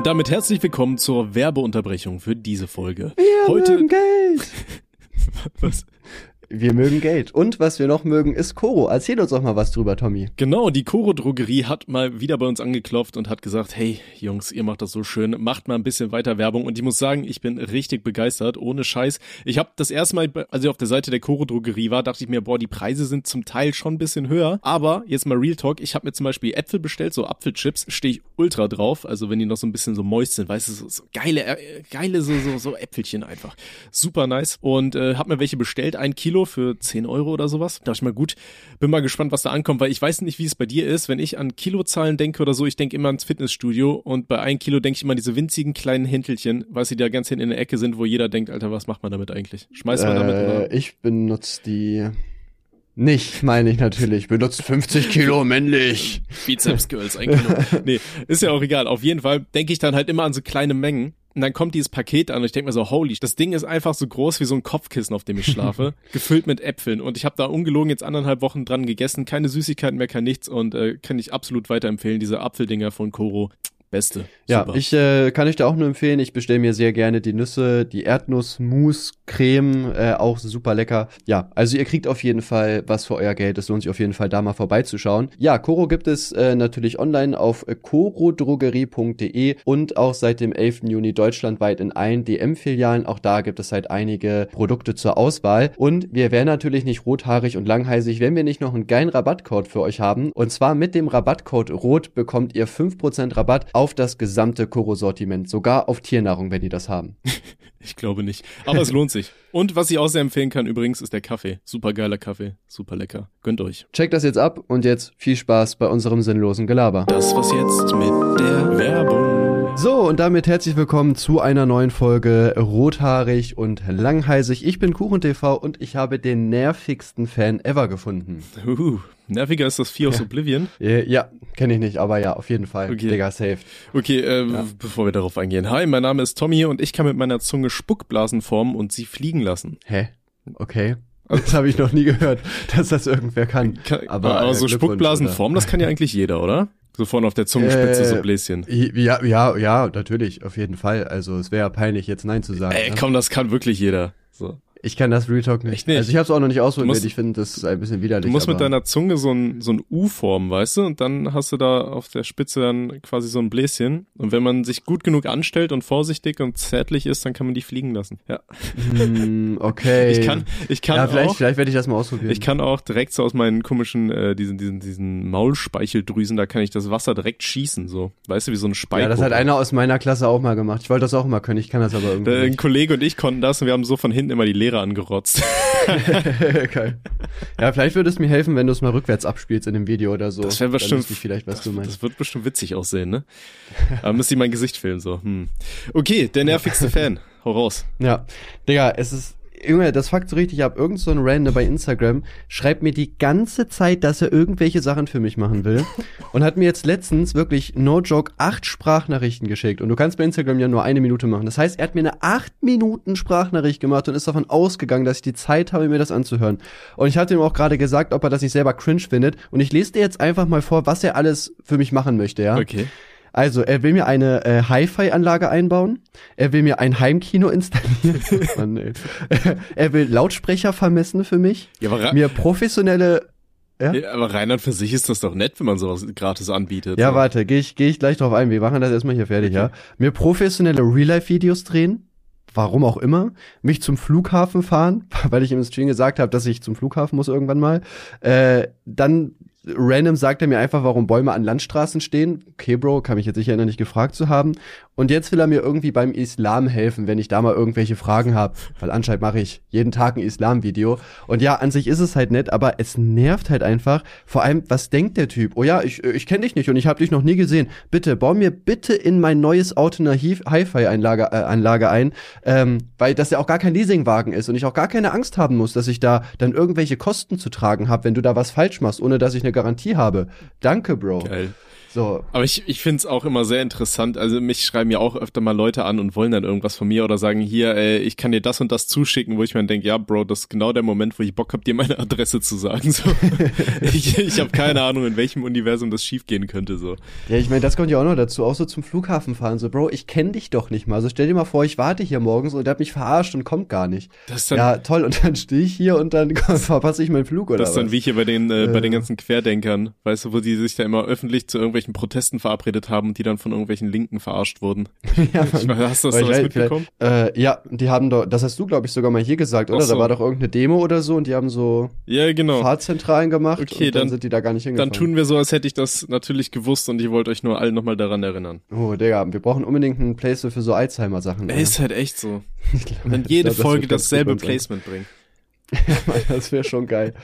Und damit herzlich willkommen zur Werbeunterbrechung für diese Folge. Wir Heute Geld. was? Wir mögen Geld. Und was wir noch mögen, ist Koro. Erzähl uns doch mal was drüber, Tommy. Genau, die Koro Drogerie hat mal wieder bei uns angeklopft und hat gesagt, hey Jungs, ihr macht das so schön, macht mal ein bisschen weiter Werbung. Und ich muss sagen, ich bin richtig begeistert, ohne Scheiß. Ich habe das erste Mal, als ich auf der Seite der Koro Drogerie war, dachte ich mir, boah, die Preise sind zum Teil schon ein bisschen höher. Aber jetzt mal Real Talk, ich habe mir zum Beispiel Äpfel bestellt, so Apfelchips, stehe ich ultra drauf. Also wenn die noch so ein bisschen so moist sind, weißt du, so, so geile, äh, geile so, so, so Äpfelchen einfach. Super nice. Und äh, habe mir welche bestellt, ein Kilo für 10 Euro oder sowas. Da dachte ich mal, gut, bin mal gespannt, was da ankommt, weil ich weiß nicht, wie es bei dir ist. Wenn ich an Kilozahlen denke oder so, ich denke immer ans Fitnessstudio und bei ein Kilo denke ich immer an diese winzigen kleinen Häntelchen, was sie da ganz hinten in der Ecke sind, wo jeder denkt, Alter, was macht man damit eigentlich? Schmeißt man damit oder? Äh, ich benutze die nicht, meine ich natürlich. Benutzt 50 Kilo männlich. Bizeps Girls, ein Kilo. Nee, ist ja auch egal. Auf jeden Fall denke ich dann halt immer an so kleine Mengen. Und dann kommt dieses Paket an und ich denke mir so, holy, das Ding ist einfach so groß wie so ein Kopfkissen, auf dem ich schlafe, gefüllt mit Äpfeln. Und ich habe da ungelogen jetzt anderthalb Wochen dran gegessen, keine Süßigkeiten mehr, kein nichts und äh, kann ich absolut weiterempfehlen, diese Apfeldinger von Koro. Beste. Ja, Super. ich äh, kann euch da auch nur empfehlen. Ich bestelle mir sehr gerne die Nüsse, die Erdnuss-Mousse-Creme, äh, auch super lecker. Ja, also ihr kriegt auf jeden Fall was für euer Geld. Es lohnt sich auf jeden Fall da mal vorbeizuschauen. Ja, Koro gibt es äh, natürlich online auf korodrogerie.de und auch seit dem 11. Juni deutschlandweit in allen DM-Filialen. Auch da gibt es halt einige Produkte zur Auswahl. Und wir wären natürlich nicht rothaarig und langheisig, wenn wir nicht noch einen geilen Rabattcode für euch haben. Und zwar mit dem Rabattcode ROT bekommt ihr 5% Rabatt auf das gesamte Koro-Sortiment, sogar auf Tiernahrung, wenn die das haben. Ich glaube nicht. Aber es lohnt sich. Und was ich auch sehr empfehlen kann übrigens, ist der Kaffee. Super geiler Kaffee. Super lecker. Gönnt euch. Checkt das jetzt ab und jetzt viel Spaß bei unserem sinnlosen Gelaber. Das was jetzt mit der Werbung. So, und damit herzlich willkommen zu einer neuen Folge Rothaarig und Langheisig. Ich bin KuchenTV und ich habe den nervigsten Fan ever gefunden. Uh, nerviger ist das Vieh aus Ja. Oblivion. Äh, Ja, kenne ich nicht, aber ja, auf jeden Fall. Okay. Digga, safe. Okay, äh, bevor wir darauf eingehen. Hi, mein Name ist Tommy und ich kann mit meiner Zunge Spuckblasen formen und sie fliegen lassen. Hä? Okay. Das habe ich noch nie gehört, dass das irgendwer kann. Kann, Aber, aber äh, so Glückwunsch, Spuckblasen oder? formen, das kann ja eigentlich jeder, oder? So vorne auf der Zungenspitze Äh, so Bläschen. Ja, ja, ja, natürlich, auf jeden Fall. Also es wäre peinlich, jetzt Nein zu sagen. Ey, ne? komm, das kann wirklich jeder. So. Ich kann das Real Talk nicht. Echt nicht? Also ich habe es auch noch nicht ausprobiert. ich finde das ein bisschen Du widerlich. musst mit deiner Zunge so ein, so ein U formen, weißt du? Und dann hast du da auf der Spitze dann quasi so ein Bläschen. Und wenn man sich gut genug anstellt und vorsichtig und zärtlich ist, dann kann man die fliegen lassen. Ja. Hm, okay. Ich kann, ich kann ja, vielleicht, auch. vielleicht werde ich das mal ausprobieren. Ich kann auch direkt so aus meinen komischen, äh, diesen, diesen, diesen Maulspeicheldrüsen, da kann ich das Wasser direkt schießen, so. Weißt du, wie so ein Speiko. ja, das hat einer aus meiner Klasse auch mal gemacht. Ich wollte das auch mal können. Ich kann das aber irgendwie Äh, Ein nicht. Kollege und ich konnten das und wir haben so von hinten immer die Lehrer angerotzt. Geil. Ja, vielleicht würde es mir helfen, wenn du es mal rückwärts abspielst in dem Video oder so. Das wäre bestimmt, vielleicht, was das, du meinst. das wird bestimmt witzig aussehen, ne? Aber müsste ich mein Gesicht filmen, so. Hm. Okay, der nervigste Fan. Hau raus. Ja, Digga, es ist, Junge, das fuckt so richtig ab. Irgend so ein Random bei Instagram schreibt mir die ganze Zeit, dass er irgendwelche Sachen für mich machen will und hat mir jetzt letztens wirklich, no joke, acht Sprachnachrichten geschickt. Und du kannst bei Instagram ja nur eine Minute machen. Das heißt, er hat mir eine acht Minuten Sprachnachricht gemacht und ist davon ausgegangen, dass ich die Zeit habe, mir das anzuhören. Und ich hatte ihm auch gerade gesagt, ob er das nicht selber cringe findet. Und ich lese dir jetzt einfach mal vor, was er alles für mich machen möchte, ja? Okay. Also, er will mir eine äh, Hi-Fi-Anlage einbauen. Er will mir ein Heimkino installieren. Mann, ey. er will Lautsprecher vermessen für mich. Ja, aber, Mir professionelle. Ja, ja, aber rein und für sich ist das doch nett, wenn man sowas gratis anbietet. ja so. warte, gehe ich, geh ich gleich drauf ein. Wir machen das erstmal hier fertig, ja. Mir professionelle Real-Life-Videos drehen. Warum auch immer. Mich zum Flughafen fahren, weil ich im Stream gesagt habe, dass ich zum Flughafen muss irgendwann mal. Äh, dann random sagt er mir einfach, warum Bäume an Landstraßen stehen. Okay, Bro, kann mich jetzt sicher noch nicht gefragt zu haben. Und jetzt will er mir irgendwie beim Islam helfen, wenn ich da mal irgendwelche Fragen habe. Weil anscheinend mache ich jeden Tag ein Islam-Video. Und ja, an sich ist es halt nett, aber es nervt halt einfach. Vor allem, was denkt der Typ? Oh ja, ich, ich kenne dich nicht und ich habe dich noch nie gesehen. Bitte, bau mir bitte in mein neues Auto eine Hi- Hi-Fi-Anlage äh, Anlage ein, ähm, weil das ja auch gar kein Leasingwagen ist und ich auch gar keine Angst haben muss, dass ich da dann irgendwelche Kosten zu tragen habe, wenn du da was falsch machst, ohne dass ich eine Garantie habe. Danke, Bro. Geil. So. Aber ich, ich finde es auch immer sehr interessant. Also mich schreiben ja auch öfter mal Leute an und wollen dann irgendwas von mir oder sagen, hier, ey, ich kann dir das und das zuschicken, wo ich mir denke, ja, Bro, das ist genau der Moment, wo ich Bock hab, dir meine Adresse zu sagen. So. ich ich habe keine Ahnung, in welchem Universum das schiefgehen könnte. So. Ja, ich meine, das kommt ja auch noch dazu, auch so zum Flughafen fahren. So, Bro, ich kenne dich doch nicht mal. Also stell dir mal vor, ich warte hier morgens und der hat mich verarscht und kommt gar nicht. Dann, Ja, toll, und dann stehe ich hier und dann verpasse ich meinen Flug oder das ist dann was? wie hier bei den, äh, bei den ganzen Querdenkern, weißt du, wo die sich da immer öffentlich zu irgendwelchen Protesten verabredet haben und die dann von irgendwelchen Linken verarscht wurden. ja, Ich hast du das weiß, mitbekommen? Äh, ja, die haben doch, das hast du, glaube ich, sogar mal hier gesagt, oder? so. Da war doch irgendeine Demo oder so und die haben so Ja, genau. Fahrzentralen gemacht Okay, und dann, dann- sind die da gar nicht hingefahren. Dann tun wir so, als hätte ich das natürlich gewusst und ich wollte euch nur alle nochmal daran erinnern. Oh, Digga, wir brauchen unbedingt einen Place für so Alzheimer-Sachen. Er ist halt echt so. Wenn jede glaub, das Folge ganz dasselbe. Placement bringt. Das wäre schon geil.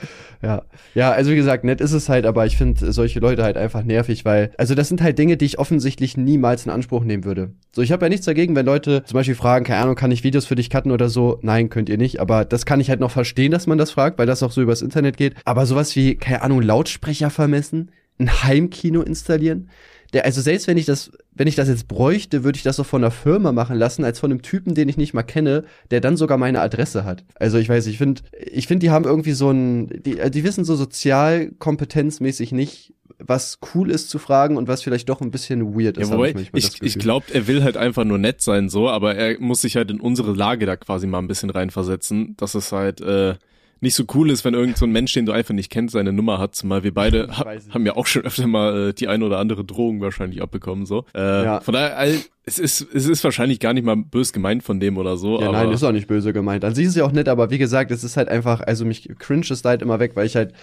Ja. Ja, also wie gesagt, nett ist es halt, aber ich finde solche Leute halt einfach nervig, weil, also das sind halt Dinge, die ich offensichtlich niemals in Anspruch nehmen würde. So, ich habe ja nichts dagegen, wenn Leute zum Beispiel fragen, keine Ahnung, kann ich Videos für dich cutten oder so? Nein, könnt ihr nicht, aber das kann ich halt noch verstehen, dass man das fragt, weil das auch so übers Internet geht. Aber sowas wie, keine Ahnung, Lautsprecher vermessen, ein Heimkino installieren, der, also selbst wenn ich das, wenn ich das jetzt bräuchte, würde ich das doch von einer Firma machen lassen, als von einem Typen, den ich nicht mal kenne, der dann sogar meine Adresse hat. Also ich weiß, ich finde, ich finde, die haben irgendwie so ein, die, die wissen so sozialkompetenzmäßig nicht, was cool ist zu fragen und was vielleicht doch ein bisschen weird ist. Ja, hab wobei, manchmal das ich, Gefühl. ich glaube, er will halt einfach nur nett sein, so, aber er muss sich halt in unsere Lage da quasi mal ein bisschen reinversetzen, dass es halt äh, nicht so cool ist, wenn irgend so ein Mensch, den du einfach nicht kennst, seine Nummer hat. Zumal wir beide ha haben ja auch schon öfter mal äh, die ein oder andere Drohung wahrscheinlich abbekommen, so. Äh, Ja. Von daher, all, es ist, es ist wahrscheinlich gar nicht mal bös gemeint von dem oder so. Ja, aber nein, ist auch nicht böse gemeint. An sich ist ja auch nett, aber wie gesagt, es ist halt einfach, also mich cringe es halt immer weg, weil ich halt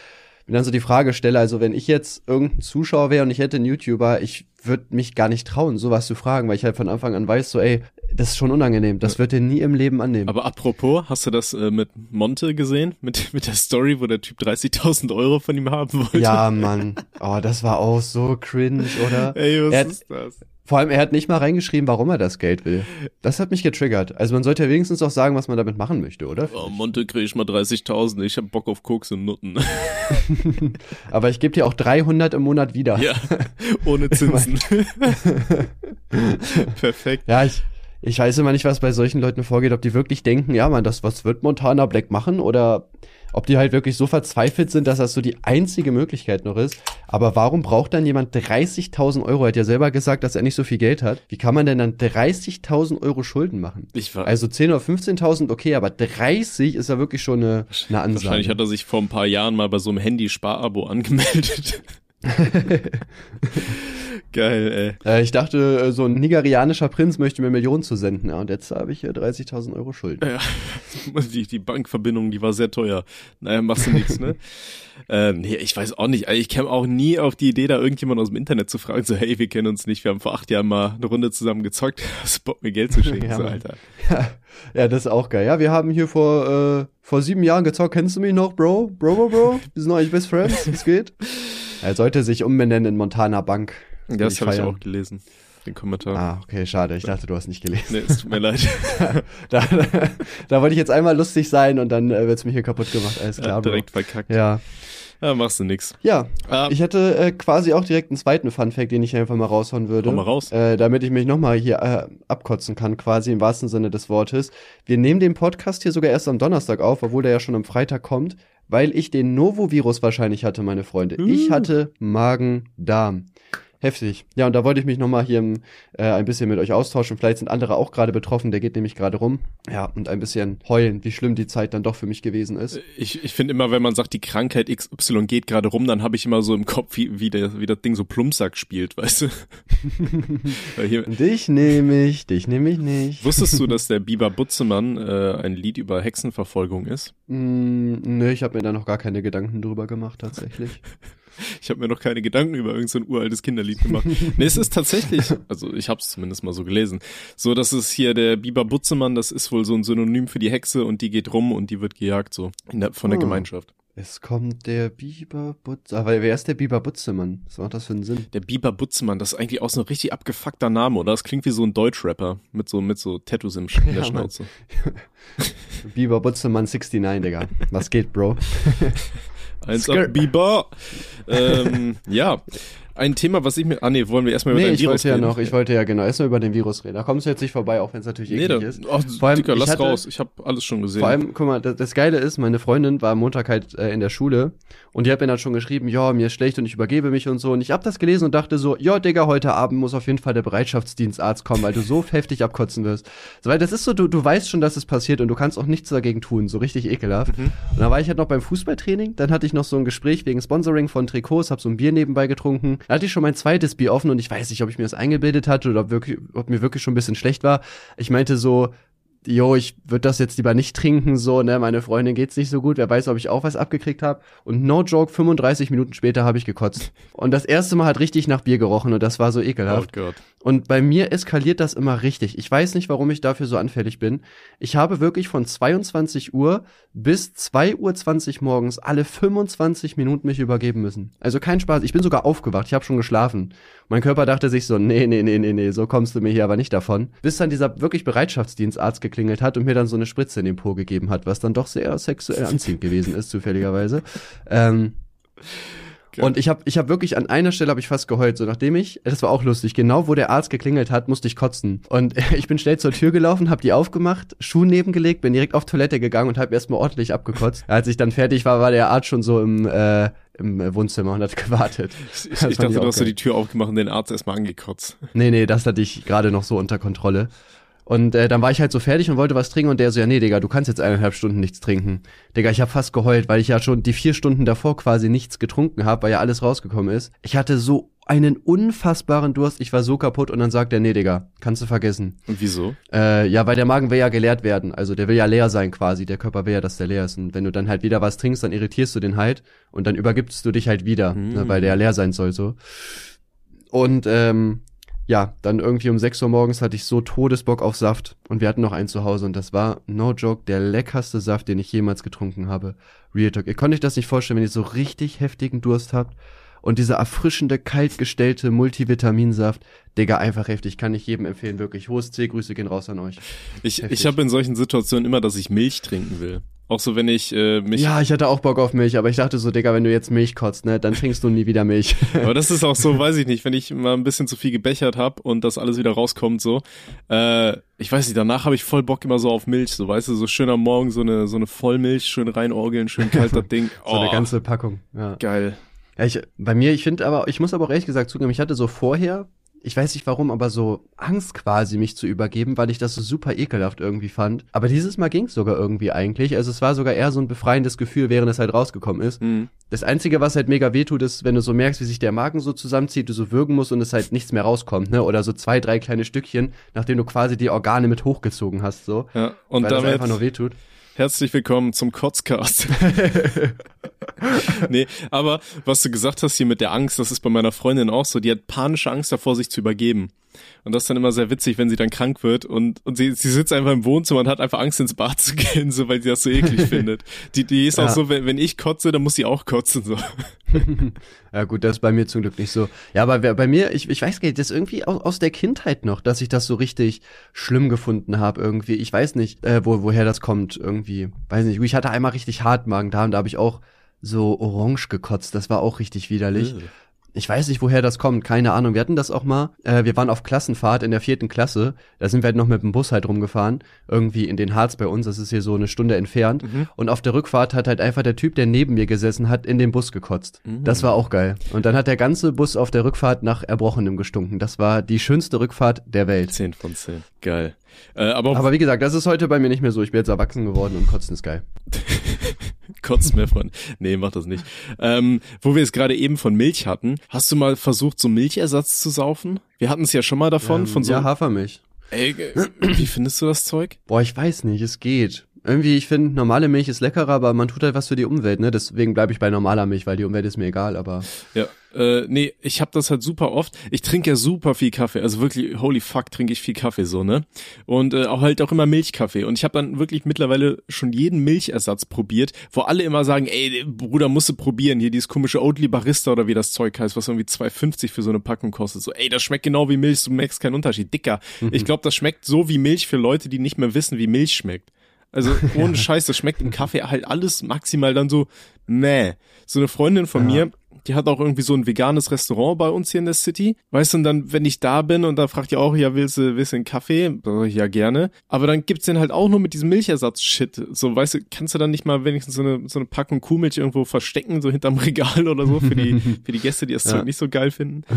mir dann so die Frage stelle, also wenn ich jetzt irgendein Zuschauer wäre und ich hätte einen YouTuber, ich würde mich gar nicht trauen, sowas zu fragen, weil ich halt von Anfang an weiß, so ey, das ist schon unangenehm, das wird er nie im Leben annehmen. Aber apropos, hast du das äh, mit Monte gesehen? Mit, mit der Story, wo der Typ 30.000 Euro von ihm haben wollte? ja, Mann. Oh, das war auch so cringe, oder? Ey, was Er hat- ist das? Vor allem, er hat nicht mal reingeschrieben, warum er das Geld will. Das hat mich getriggert. Also man sollte ja wenigstens auch sagen, was man damit machen möchte, oder? Oh, Monte krieg ich mal 30.000, ich hab Bock auf Koks und Nutten. Aber ich gebe dir auch 300 im Monat wieder. ja, ohne Zinsen. Perfekt. Ja, ich, ich weiß immer nicht, was bei solchen Leuten vorgeht, ob die wirklich denken, ja, man, das, was wird Montana Black machen oder ob die halt wirklich so verzweifelt sind, dass das so die einzige Möglichkeit noch ist. Aber warum braucht dann jemand 30.000 Euro? Er hat ja selber gesagt, dass er nicht so viel Geld hat. Wie kann man denn dann 30.000 Euro Schulden machen? Ich war, Also 10 oder 15.000, okay, aber 30 ist ja wirklich schon eine, eine Ansage. wahrscheinlich hat er sich vor ein paar Jahren mal bei so einem Handy-Sparabo angemeldet. Geil, ey. Äh, ich dachte, äh, so ein nigerianischer Prinz möchte mir Millionen zu senden. Ja, und jetzt habe ich hier 30.000 Euro Schulden. Ja, die, die Bankverbindung, die war sehr teuer. Naja, machst du nichts, ne? äh, nee, ich weiß auch nicht. Also ich käme auch nie auf die Idee, da irgendjemand aus dem Internet zu fragen, so, hey, wir kennen uns nicht, wir haben vor acht Jahren mal eine Runde zusammen gezockt, hast Bock, mir Geld zu schicken, Ja, so. Alter. Ja, ja, das ist auch geil. Ja, wir haben hier vor, äh, vor sieben Jahren gezockt. Kennst du mich noch, Bro? Bro, Bro, Bro? Wir sind eigentlich Best Friends. Was geht? Er sollte sich umbenennen in Montana Bank. Das habe ich auch gelesen, den Kommentar. Ah, okay, schade. Ich dachte, du hast nicht gelesen. Nee, es tut mir leid. Da, da wollte ich jetzt einmal lustig sein und dann äh, wird's mir hier kaputt gemacht. Alles Ja, klar, Bro. direkt verkackt. Ja. Ja, machst du nix. Ja, Ah, ich hätte äh, quasi auch direkt einen zweiten Funfact, den ich einfach mal raushauen würde. Hau mal raus. Äh, damit ich mich nochmal hier äh, abkotzen kann, quasi im wahrsten Sinne des Wortes. Wir nehmen den Podcast hier sogar erst am Donnerstag auf, obwohl der ja schon am Freitag kommt, weil ich den Novovirus wahrscheinlich hatte, meine Freunde. Ich Uh. hatte Magen-Darm. Heftig. Ja, und da wollte ich mich nochmal hier äh, ein bisschen mit euch austauschen. Vielleicht sind andere auch gerade betroffen, der geht nämlich gerade rum. Ja, und ein bisschen heulen, wie schlimm die Zeit dann doch für mich gewesen ist. ich, ich finde immer, wenn man sagt, die Krankheit XY geht gerade rum, dann habe ich immer so im Kopf, wie, wie, der, wie das Ding so Plumpsack spielt, weißt du? Hier, Dich nehme ich, dich nehme ich nicht. wusstest du, dass der Biber Butzemann äh, ein Lied über Hexenverfolgung ist? Mm, nö, ich habe mir da noch gar keine Gedanken drüber gemacht, tatsächlich. Ich habe mir noch keine Gedanken über irgendein so ein uraltes Kinderlied gemacht. nee, es ist tatsächlich, also ich habe es zumindest mal so gelesen, so dass es hier der Biber Butzemann, das ist wohl so ein Synonym für die Hexe und die geht rum und die wird gejagt so der, von der Ah. Gemeinschaft. Es kommt der Biber Butze. Aber wer ist der Biber Butzemann? Was macht das für einen Sinn? Der Biber Butzemann, das ist eigentlich auch so ein richtig abgefuckter Name, oder? Das klingt wie so ein Deutschrapper mit so mit so Tattoos im Sch in der Ja. Schnauze. Biber Butzemann 69, Digga. Was geht, Bro? Eins Skr- ab Biber. ähm, ja, ein Thema, was ich mir, ah nee, wollen wir erstmal über nee, den Virus reden? ich wollte ja noch, ich wollte ja genau erstmal über den Virus reden. Da kommst du jetzt nicht vorbei, auch wenn es natürlich nee, eklig da, ist. Ach, vor allem, Dicker, lass hatte, raus, ich habe alles schon gesehen. Vor allem, guck mal, das, das, Geile ist, meine Freundin war am Montag halt äh, in der Schule und die hat mir dann schon geschrieben, ja, mir ist schlecht und ich übergebe mich und so und ich hab das gelesen und dachte so, ja, Digga, heute Abend muss auf jeden Fall der Bereitschaftsdienstarzt kommen, weil du so heftig abkotzen wirst. So, weil das ist so, du, du weißt schon, dass es passiert und du kannst auch nichts dagegen tun, so richtig ekelhaft. Mhm. Und dann war ich halt noch beim Fußballtraining, dann hatte ich noch so ein Gespräch wegen Sponsoring von Trikots, hab so ein Bier nebenbei getrunken. Da hatte ich schon mein zweites Bier offen und ich weiß nicht, ob ich mir das eingebildet hatte oder ob, wirklich, ob mir wirklich schon ein bisschen schlecht war. Ich meinte so, jo, ich würde das jetzt lieber nicht trinken, so, ne, meine Freundin geht's nicht so gut, wer weiß, ob ich auch was abgekriegt habe. Und no joke, 35 Minuten später habe ich gekotzt. Und das erste Mal hat richtig nach Bier gerochen und das war so ekelhaft. Oh. Und bei mir eskaliert das immer richtig. Ich weiß nicht, warum ich dafür so anfällig bin. Ich habe wirklich von 22 Uhr bis 2.20 Uhr morgens alle 25 Minuten mich übergeben müssen. Also kein Spaß. Ich bin sogar aufgewacht. Ich habe schon geschlafen. Mein Körper dachte sich so, nee, nee, nee, nee, nee, so kommst du mir hier aber nicht davon. Bis dann dieser wirklich Bereitschaftsdienstarzt geklingelt hat und mir dann so eine Spritze in den Po gegeben hat, was dann doch sehr sexuell anziehend gewesen ist, zufälligerweise. Ähm, und ich habe ich hab wirklich an einer Stelle habe ich fast geheult, so nachdem ich, das war auch lustig, genau wo der Arzt geklingelt hat, musste ich kotzen. Und ich bin schnell zur Tür gelaufen, habe die aufgemacht, Schuh nebengelegt, bin direkt auf Toilette gegangen und habe erstmal ordentlich abgekotzt. Als ich dann fertig war, war der Arzt schon so im äh, im Wohnzimmer und hat gewartet. Ich, ich dachte, du hast so die Tür aufgemacht und den Arzt erstmal angekotzt. Nee, nee, das hatte ich gerade noch so unter Kontrolle. Und äh, dann war ich halt so fertig und wollte was trinken und der so, ja, nee, Digga, du kannst jetzt eineinhalb Stunden nichts trinken. Digga, ich habe fast geheult, weil ich ja schon die vier Stunden davor quasi nichts getrunken habe, weil ja alles rausgekommen ist. Ich hatte so einen unfassbaren Durst, ich war so kaputt und dann sagt er, nee, Digga, kannst du vergessen. Und wieso? Äh, ja, weil der Magen will ja geleert werden, also der will ja leer sein quasi, der Körper will ja, dass der leer ist. Und wenn du dann halt wieder was trinkst, dann irritierst du den halt und dann übergibst du dich halt wieder, mhm. ne, weil der ja leer sein soll so. Und ähm, ja, dann irgendwie um 6 Uhr morgens hatte ich so Todesbock auf Saft und wir hatten noch einen zu Hause und das war, no joke, der leckerste Saft, den ich jemals getrunken habe. Real Talk. Ihr könnt euch das nicht vorstellen, wenn ihr so richtig heftigen Durst habt und dieser erfrischende, kaltgestellte Multivitaminsaft, Digga, einfach heftig, kann ich jedem empfehlen, wirklich. Hohes C, Grüße gehen raus an euch. Ich, ich habe in solchen Situationen immer, dass ich Milch trinken will. Auch so, wenn ich äh, mich. Ja, ich hatte auch Bock auf Milch, aber ich dachte so, Digga, wenn du jetzt Milch kotzt, ne, dann trinkst du nie wieder Milch. aber das ist auch so, weiß ich nicht, wenn ich mal ein bisschen zu viel gebechert hab und das alles wieder rauskommt, so. Äh, ich weiß nicht, danach habe ich voll Bock immer so auf Milch, so weißt du, so schön am Morgen so eine so eine Vollmilch, schön reinorgeln, schön kalter Ding. Oh, so eine oh. ganze Packung. Ja. Geil. Ja, ich, bei mir, ich finde aber, ich muss aber auch ehrlich gesagt zugeben, ich hatte so vorher, ich weiß nicht warum, aber so Angst quasi, mich zu übergeben, weil ich das so super ekelhaft irgendwie fand. Aber dieses Mal ging es sogar irgendwie eigentlich. Also es war sogar eher so ein befreiendes Gefühl, während es halt rausgekommen ist. Mhm. Das Einzige, was halt mega wehtut, ist, wenn du so merkst, wie sich der Magen so zusammenzieht, du so würgen musst und es halt nichts mehr rauskommt, ne? Oder so zwei, drei kleine Stückchen, nachdem du quasi die Organe mit hochgezogen hast, so. Ja, und weil damit das einfach nur wehtut. Herzlich willkommen zum Kotzcast. nee, aber was du gesagt hast hier mit der Angst, das ist bei meiner Freundin auch so. Die hat panische Angst davor, sich zu übergeben. Und das ist dann immer sehr witzig, wenn sie dann krank wird und, und sie, sie sitzt einfach im Wohnzimmer und hat einfach Angst, ins Bad zu gehen, so weil sie das so eklig findet. Die, die ist ja. auch so, wenn, wenn ich kotze, dann muss sie auch kotzen, so. ja gut, das ist bei mir zum Glück nicht so. Ja, aber bei mir, ich, ich weiß gar nicht, das ist irgendwie aus, aus der Kindheit noch, dass ich das so richtig schlimm gefunden habe irgendwie. Ich weiß nicht, äh, wo, woher das kommt irgendwie. Weiß nicht, ich hatte einmal richtig Hartmagen da und da habe ich auch so orange gekotzt. Das war auch richtig widerlich. Ich weiß nicht, woher das kommt, keine Ahnung. Wir hatten das auch mal. Äh, wir waren auf Klassenfahrt in der vierten Klasse. Da sind wir halt noch mit dem Bus halt rumgefahren. Irgendwie in den Harz bei uns. Das ist hier so eine Stunde entfernt. Mhm. Und auf der Rückfahrt hat halt einfach der Typ, der neben mir gesessen hat, in den Bus gekotzt. Mhm. Das war auch geil. Und dann hat der ganze Bus auf der Rückfahrt nach Erbrochenem gestunken. Das war die schönste Rückfahrt der Welt. Zehn von zehn. Geil. Äh, aber, aber wie gesagt, das ist heute bei mir nicht mehr so. Ich bin jetzt erwachsen geworden und kotzen ist geil. kotzen mehr von. Nee, mach das nicht. Ähm, wo wir es gerade eben von Milch hatten, hast du mal versucht, so Milchersatz zu saufen? Wir hatten es ja schon mal davon, ähm, von so. Ja, Hafermilch. Ey, wie findest du das Zeug? Boah, ich weiß nicht, es geht irgendwie, ich finde, normale Milch ist leckerer, aber man tut halt was für die Umwelt, ne? Deswegen bleibe ich bei normaler Milch, weil die Umwelt ist mir egal, aber. Ja, äh, nee, ich habe das halt super oft. Ich trinke ja super viel Kaffee, also wirklich, holy fuck, trinke ich viel Kaffee so, ne? Und äh, auch halt auch immer Milchkaffee. Und ich habe dann wirklich mittlerweile schon jeden Milchersatz probiert, wo alle immer sagen, ey, Bruder, musst du probieren, hier dieses komische Oatly Barista oder wie das Zeug heißt, was irgendwie 2,50 für so eine Packung kostet. So, ey, das schmeckt genau wie Milch, du merkst keinen Unterschied. Dicker. Mhm. Ich glaube, das schmeckt so wie Milch für Leute, die nicht mehr wissen, wie Milch schmeckt. Also ohne Scheiß, das schmeckt im Kaffee halt alles maximal dann so, nee. So eine Freundin von ja. mir die hat auch irgendwie so ein veganes Restaurant bei uns hier in der City. Weißt du, und dann, wenn ich da bin und da fragt ihr auch, ja, willst du, willst du einen Kaffee? Ja, gerne. Aber dann gibt's den halt auch nur mit diesem Milchersatz-Shit. So, weißt du, kannst du dann nicht mal wenigstens so eine, so eine Packung Kuhmilch irgendwo verstecken, so hinterm Regal oder so, für die, für die Gäste, die das ja. Zeug nicht so geil finden?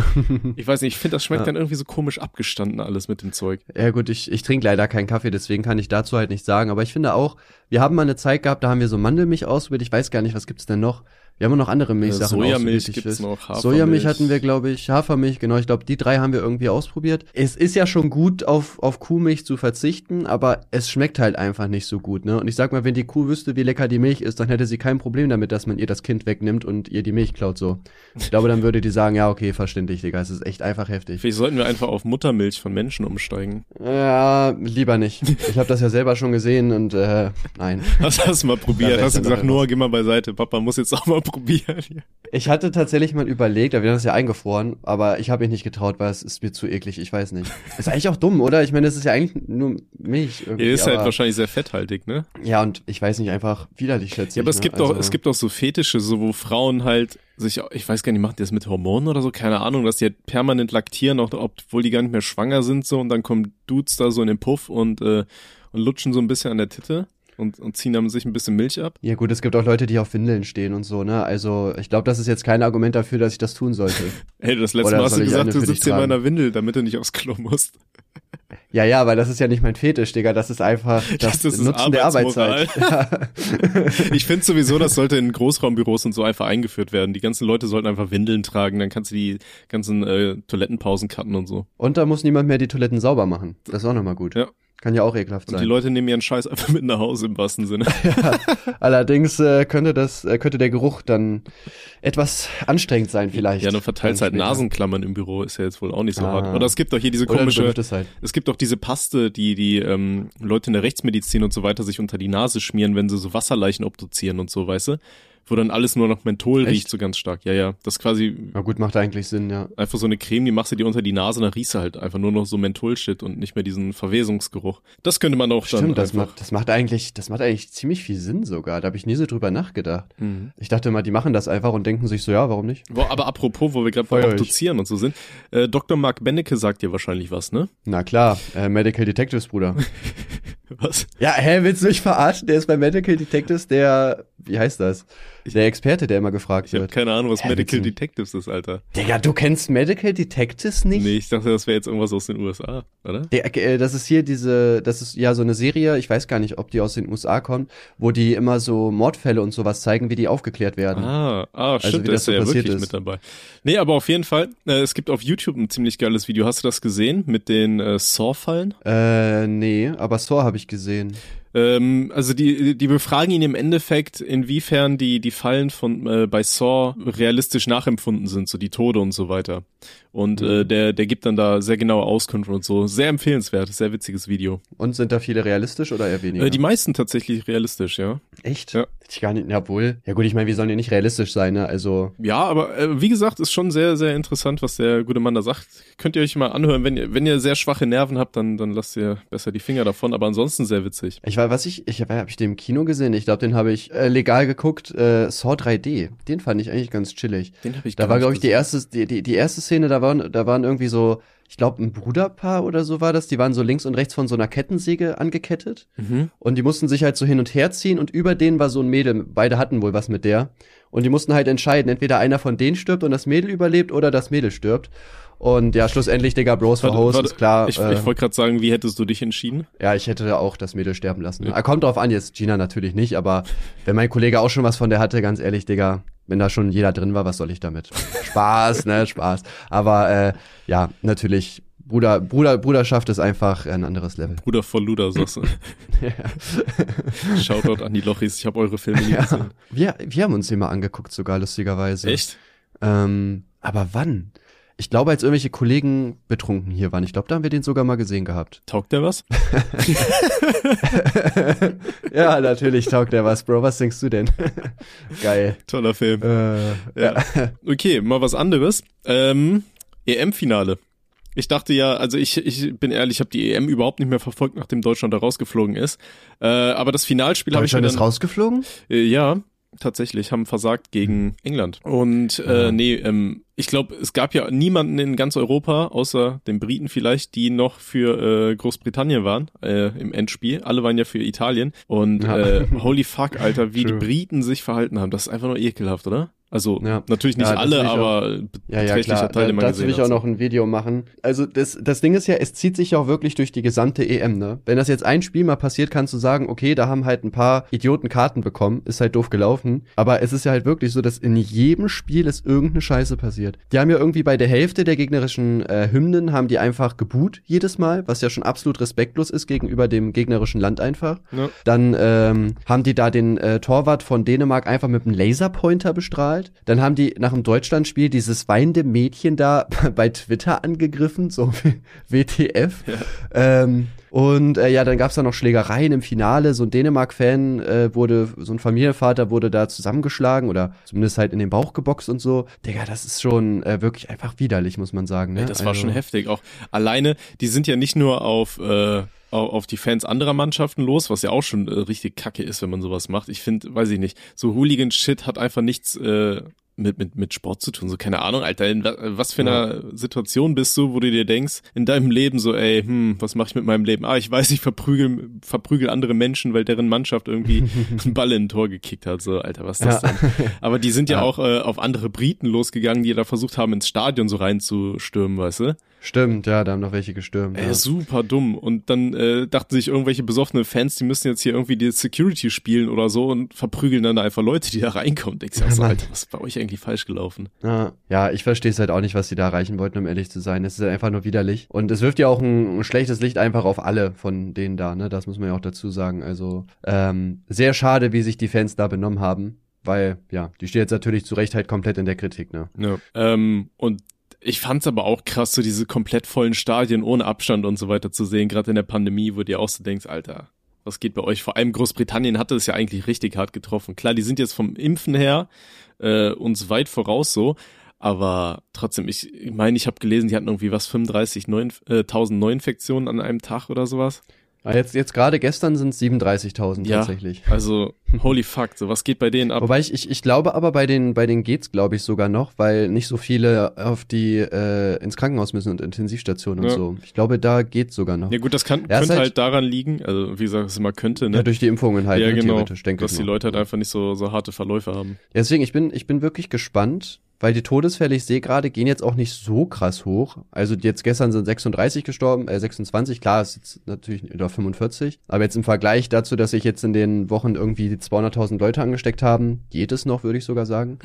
Ich weiß nicht, ich finde, das schmeckt ja. dann irgendwie so komisch abgestanden alles mit dem Zeug. Ja gut, ich, ich trinke leider keinen Kaffee, deswegen kann ich dazu halt nicht sagen. Aber ich finde auch, wir haben mal eine Zeit gehabt, da haben wir so Mandelmilch ausprobiert. Ich weiß gar nicht, was gibt's denn noch? Wir haben noch andere Milchsachen Sojamilch gibt's noch, Hafermilch. Sojamilch hatten wir, glaube ich, Hafermilch, genau. Ich glaube, die drei haben wir irgendwie ausprobiert. Es ist ja schon gut, auf, auf Kuhmilch zu verzichten, aber es schmeckt halt einfach nicht so gut, ne? Und ich sag mal, wenn die Kuh wüsste, wie lecker die Milch ist, dann hätte sie kein Problem damit, dass man ihr das Kind wegnimmt und ihr die Milch klaut so. Ich glaube, dann würde die sagen, ja, okay, verständlich, Digga, es ist echt einfach heftig. Vielleicht sollten wir einfach auf Muttermilch von Menschen umsteigen. Ja, lieber nicht. Ich habe das ja selber schon gesehen und äh, nein. Hast, hast du mal probiert? Hast du gesagt, Noah, geh mal beiseite, Papa muss jetzt auch mal probieren. Ich hatte tatsächlich mal überlegt, aber wir haben das ja eingefroren, aber ich habe mich nicht getraut, weil es ist mir zu eklig, ich weiß nicht. Ist eigentlich auch dumm, oder? Ich meine, es ist ja eigentlich nur Milch irgendwie. Ja, ist halt wahrscheinlich sehr fetthaltig, ne? Ja, und ich weiß nicht, einfach widerlich schätze Ja, aber ich, es gibt ne? auch, es gibt auch so Fetische, so wo Frauen halt sich, ich weiß gar nicht, machen die das mit Hormonen oder so? Keine Ahnung, dass die halt permanent laktieren, auch obwohl die gar nicht mehr schwanger sind so und dann kommen Dudes da so in den Puff und, äh, und lutschen so ein bisschen an der Titte und, und ziehen dann sich ein bisschen Milch ab. Ja gut, es gibt auch Leute, die auf Windeln stehen und so, ne? Also ich glaube, das ist jetzt kein Argument dafür, dass ich das tun sollte. hey, das letzte Oder Mal hast du gesagt, du sitzt hier in meiner Windel, damit du nicht aufs Klo musst. Ja, ja, weil das ist ja nicht mein Fetisch, Digga. Das ist einfach das, das ist Nutzen der Arbeitszeit. Ja. ich finde sowieso, das sollte in Großraumbüros und so einfach eingeführt werden. Die ganzen Leute sollten einfach Windeln tragen, dann kannst du die ganzen äh, Toilettenpausen cutten und so. Und da muss niemand mehr die Toiletten sauber machen. Das ist auch nochmal gut. Ja. Kann ja auch ekelhaft sein. Und die Leute nehmen ihren Scheiß einfach mit nach Hause im wahrsten Sinne. ja, allerdings äh, könnte das, äh, könnte der Geruch dann etwas anstrengend sein vielleicht. Ja, du verteilst halt Nasenklammern im Büro, ist ja jetzt wohl auch nicht so ah. hart. Oder es gibt doch hier diese komische, es, halt. es gibt doch diese Paste, die die ähm, Leute in der Rechtsmedizin und so weiter sich unter die Nase schmieren, wenn sie so Wasserleichen obduzieren und so, weißt du? Wo dann alles nur noch Menthol Echt? riecht, so ganz stark. Ja, ja. Das ist quasi. Na gut, macht eigentlich Sinn, ja. Einfach so eine Creme, die machst du dir unter die Nase, dann riechst du halt einfach nur noch so Menthol-Shit und nicht mehr diesen Verwesungsgeruch. Das könnte man auch Stimmt, dann. das macht, das macht eigentlich, das macht eigentlich ziemlich viel Sinn sogar. Da habe ich nie so drüber nachgedacht. Mhm. Ich dachte immer, die machen das einfach und denken sich so, ja, warum nicht? Boah, aber apropos, wo wir gerade bei Obduzieren und so sind, äh, Dr. Mark Bennecke sagt dir wahrscheinlich was, ne? Na klar, äh, Medical Detectives, Bruder. was? Ja, hä, willst du mich verarschen? Der ist bei Medical Detectives der, wie heißt das? Der Experte, der immer gefragt ich wird. Ich habe keine Ahnung, was ja, Medical Detectives ist, Alter. Digga, du kennst Medical Detectives nicht? Nee, ich dachte, das wäre jetzt irgendwas aus den USA, oder? Der, äh, das ist hier diese, das ist ja so eine Serie, ich weiß gar nicht, ob die aus den USA kommt, wo die immer so Mordfälle und sowas zeigen, wie die aufgeklärt werden. Ah, ah also, stimmt, wie das so ist ja wirklich ist. mit dabei. Nee, aber auf jeden Fall, äh, es gibt auf YouTube ein ziemlich geiles Video. Hast du das gesehen mit den äh, Saw-Fallen? Äh, nee, aber Saw habe ich gesehen. Ähm, also die, die befragen ihn im Endeffekt, inwiefern die, die Fallen von äh, bei Saw realistisch nachempfunden sind, so die Tode und so weiter. Und mhm. äh, der, der gibt dann da sehr genaue Auskünfte und so. Sehr empfehlenswert, sehr witziges Video. Und sind da viele realistisch oder eher weniger? Äh, die meisten tatsächlich realistisch, ja. Echt? Ja. Ich gar nicht, ja wohl. Ja gut, ich meine, wir sollen ja nicht realistisch sein, ne? Also. Ja, aber äh, wie gesagt, ist schon sehr, sehr interessant, was der gute Mann da sagt. Könnt ihr euch mal anhören. Wenn ihr, wenn ihr sehr schwache Nerven habt, dann, dann lasst ihr besser die Finger davon. Aber ansonsten sehr witzig. Ich war, was ich, ich habe hab ich den im Kino gesehen. Ich glaube, den habe ich äh, legal geguckt. Äh, Saw 3D. Den fand ich eigentlich ganz chillig. Den habe ich. Da war, glaube ich, die erste, die, die, die erste Szene. Da waren, da waren irgendwie so ich glaube, ein Bruderpaar oder so war das. Die waren so links und rechts von so einer Kettensäge angekettet. Mhm. Und die mussten sich halt so hin und her ziehen und über denen war so ein Mädel. Beide hatten wohl was mit der. Und die mussten halt entscheiden, entweder einer von denen stirbt und das Mädel überlebt oder das Mädel stirbt. Und ja, schlussendlich, Digga, Bros for Host, ist klar. Ich, äh, ich wollte gerade sagen, wie hättest du dich entschieden? Ja, ich hätte auch das Mädel sterben lassen. Ja. Kommt drauf an, jetzt Gina natürlich nicht, aber wenn mein Kollege auch schon was von der hatte, ganz ehrlich, Digga, wenn da schon jeder drin war, was soll ich damit? Spaß, ne, Spaß. Aber äh, ja, natürlich Bruder, Bruder, Bruderschaft ist einfach ein anderes Level. Bruder voll Luder, sagst du. ja. Shoutout an die Lochis, ich habe eure Filme nie ja. gesehen. Wir, wir haben uns den mal angeguckt, sogar lustigerweise. Echt? Ähm, aber wann? Ich glaube, als irgendwelche Kollegen betrunken hier waren. Ich glaube, da haben wir den sogar mal gesehen gehabt. Taugt der was? ja, natürlich taugt der was, Bro. Was denkst du denn? Geil. Toller Film. Äh, ja. Okay, mal was anderes. Ähm, EM-Finale. Ich dachte ja, also ich, ich bin ehrlich, ich habe die EM überhaupt nicht mehr verfolgt, nachdem Deutschland da rausgeflogen ist. Äh, aber das Finalspiel habe ich Deutschland ist rausgeflogen? Äh, ja. Tatsächlich, haben versagt gegen England. Und äh, nee, ähm, ich glaube, es gab ja niemanden in ganz Europa, außer den Briten vielleicht, die noch für äh, Großbritannien waren äh, im Endspiel. Alle waren ja für Italien. Und Ja. äh, holy fuck, Alter, wie die Briten sich verhalten haben. Das ist einfach nur ekelhaft, oder? Also Ja. natürlich nicht Ja, alle, ich auch- aber Ja, ja, klar. Teil, Da, dazu will ich auch noch ein Video machen. Also das, das Ding ist ja, es zieht sich ja auch wirklich durch die gesamte EM, ne? Wenn das jetzt ein Spiel mal passiert, kannst du sagen, okay, da haben halt ein paar Idioten Karten bekommen, ist halt doof gelaufen. Aber es ist ja halt wirklich so, dass in jedem Spiel ist irgendeine Scheiße passiert. Die haben ja irgendwie bei der Hälfte der gegnerischen äh, Hymnen, haben die einfach geboot jedes Mal, was ja schon absolut respektlos ist gegenüber dem gegnerischen Land einfach. Ja. Dann ähm, haben die da den äh, Torwart von Dänemark einfach mit einem Laserpointer bestrahlt. Dann haben die nach dem Deutschlandspiel dieses weinende Mädchen da bei Twitter angegriffen, so WTF. Ähm, und äh, ja, dann gab's da noch Schlägereien im Finale. So ein Dänemark-Fan äh, wurde, so ein Familienvater wurde da zusammengeschlauen oder zumindest halt in den Bauch geboxt und so. Digga, das ist schon äh, wirklich einfach widerlich, muss man sagen. Ne? Ja, das war Also- schon heftig. Auch alleine, die sind ja nicht nur auf, äh, auf die Fans anderer Mannschaften los, was ja auch schon äh, richtig kacke ist, wenn man sowas macht. Ich finde, weiß ich nicht, so Hooligan-Shit hat einfach nichts äh, mit, mit, mit Sport zu tun. So, keine Ahnung, Alter, in wa- was für einer Situation bist du, wo du dir denkst, in deinem Leben so, ey, hm, was mache ich mit meinem Leben? Ah, ich weiß, ich verprügel, verprügel andere Menschen, weil deren Mannschaft irgendwie einen Ball in ein Tor gekickt hat. So, Alter, was ist das Ja. denn? Aber die sind ja, Ja. auch äh, auf andere Briten losgegangen, die da versucht haben, ins Stadion so reinzustürmen, weißt du? Stimmt, ja, da haben noch welche gestürmt. Ey, ja. super dumm. Und dann äh, dachten sich irgendwelche besoffene Fans, die müssen jetzt hier irgendwie die Security spielen oder so und verprügeln dann einfach Leute, die da reinkommen. Denkst du, ja, so, Mann. Alter, was ist bei euch eigentlich falsch gelaufen? Ja, ja ich verstehe es halt auch nicht, was sie da erreichen wollten, um ehrlich zu sein. Es ist einfach nur widerlich. Und es wirft ja auch ein, ein schlechtes Licht einfach auf alle von denen da, ne? Das muss man ja auch dazu sagen. Also, ähm, sehr schade, wie sich die Fans da benommen haben. Weil, ja, die steht jetzt natürlich zu Recht halt komplett in der Kritik, ne? Ja. Ähm, und ich fand's aber auch krass, so diese komplett vollen Stadien ohne Abstand und so weiter zu sehen, gerade in der Pandemie, wo du dir auch so denkst, Alter, was geht bei euch? Vor allem Großbritannien hatte es ja eigentlich richtig hart getroffen. Klar, die sind jetzt vom Impfen her äh, uns weit voraus so, aber trotzdem, ich meine, ich habe gelesen, die hatten irgendwie was 35 neun, äh, 1000 Neuinfektionen an einem Tag oder sowas. Aber jetzt, jetzt gerade gestern sind es 37.000 Ja. tatsächlich. Also holy fuck, so was geht bei denen ab? Wobei ich, ich, ich glaube aber bei den, bei den geht's, glaube ich, sogar noch, weil nicht so viele auf die, äh, ins Krankenhaus müssen und Intensivstationen und Ja. so. Ich glaube, da geht's sogar noch. Ja gut, das kann, Ja, könnte halt- halt daran liegen, also wie gesagt, es immer könnte, ne? Ja, durch die Impfungen halt, ja, ne, genau, theoretisch, denke dass ich die mal. Leute halt einfach nicht so, so harte Verläufe haben. Ja, deswegen, ich bin, ich bin wirklich gespannt, weil die Todesfälle, ich sehe gerade, gehen jetzt auch nicht so krass hoch. Also jetzt gestern sind 36 gestorben, äh, 26, klar, ist jetzt natürlich, oder 45. Aber jetzt im Vergleich dazu, dass sich jetzt in den Wochen irgendwie die 200.000 Leute angesteckt haben, geht es noch, würde ich sogar sagen.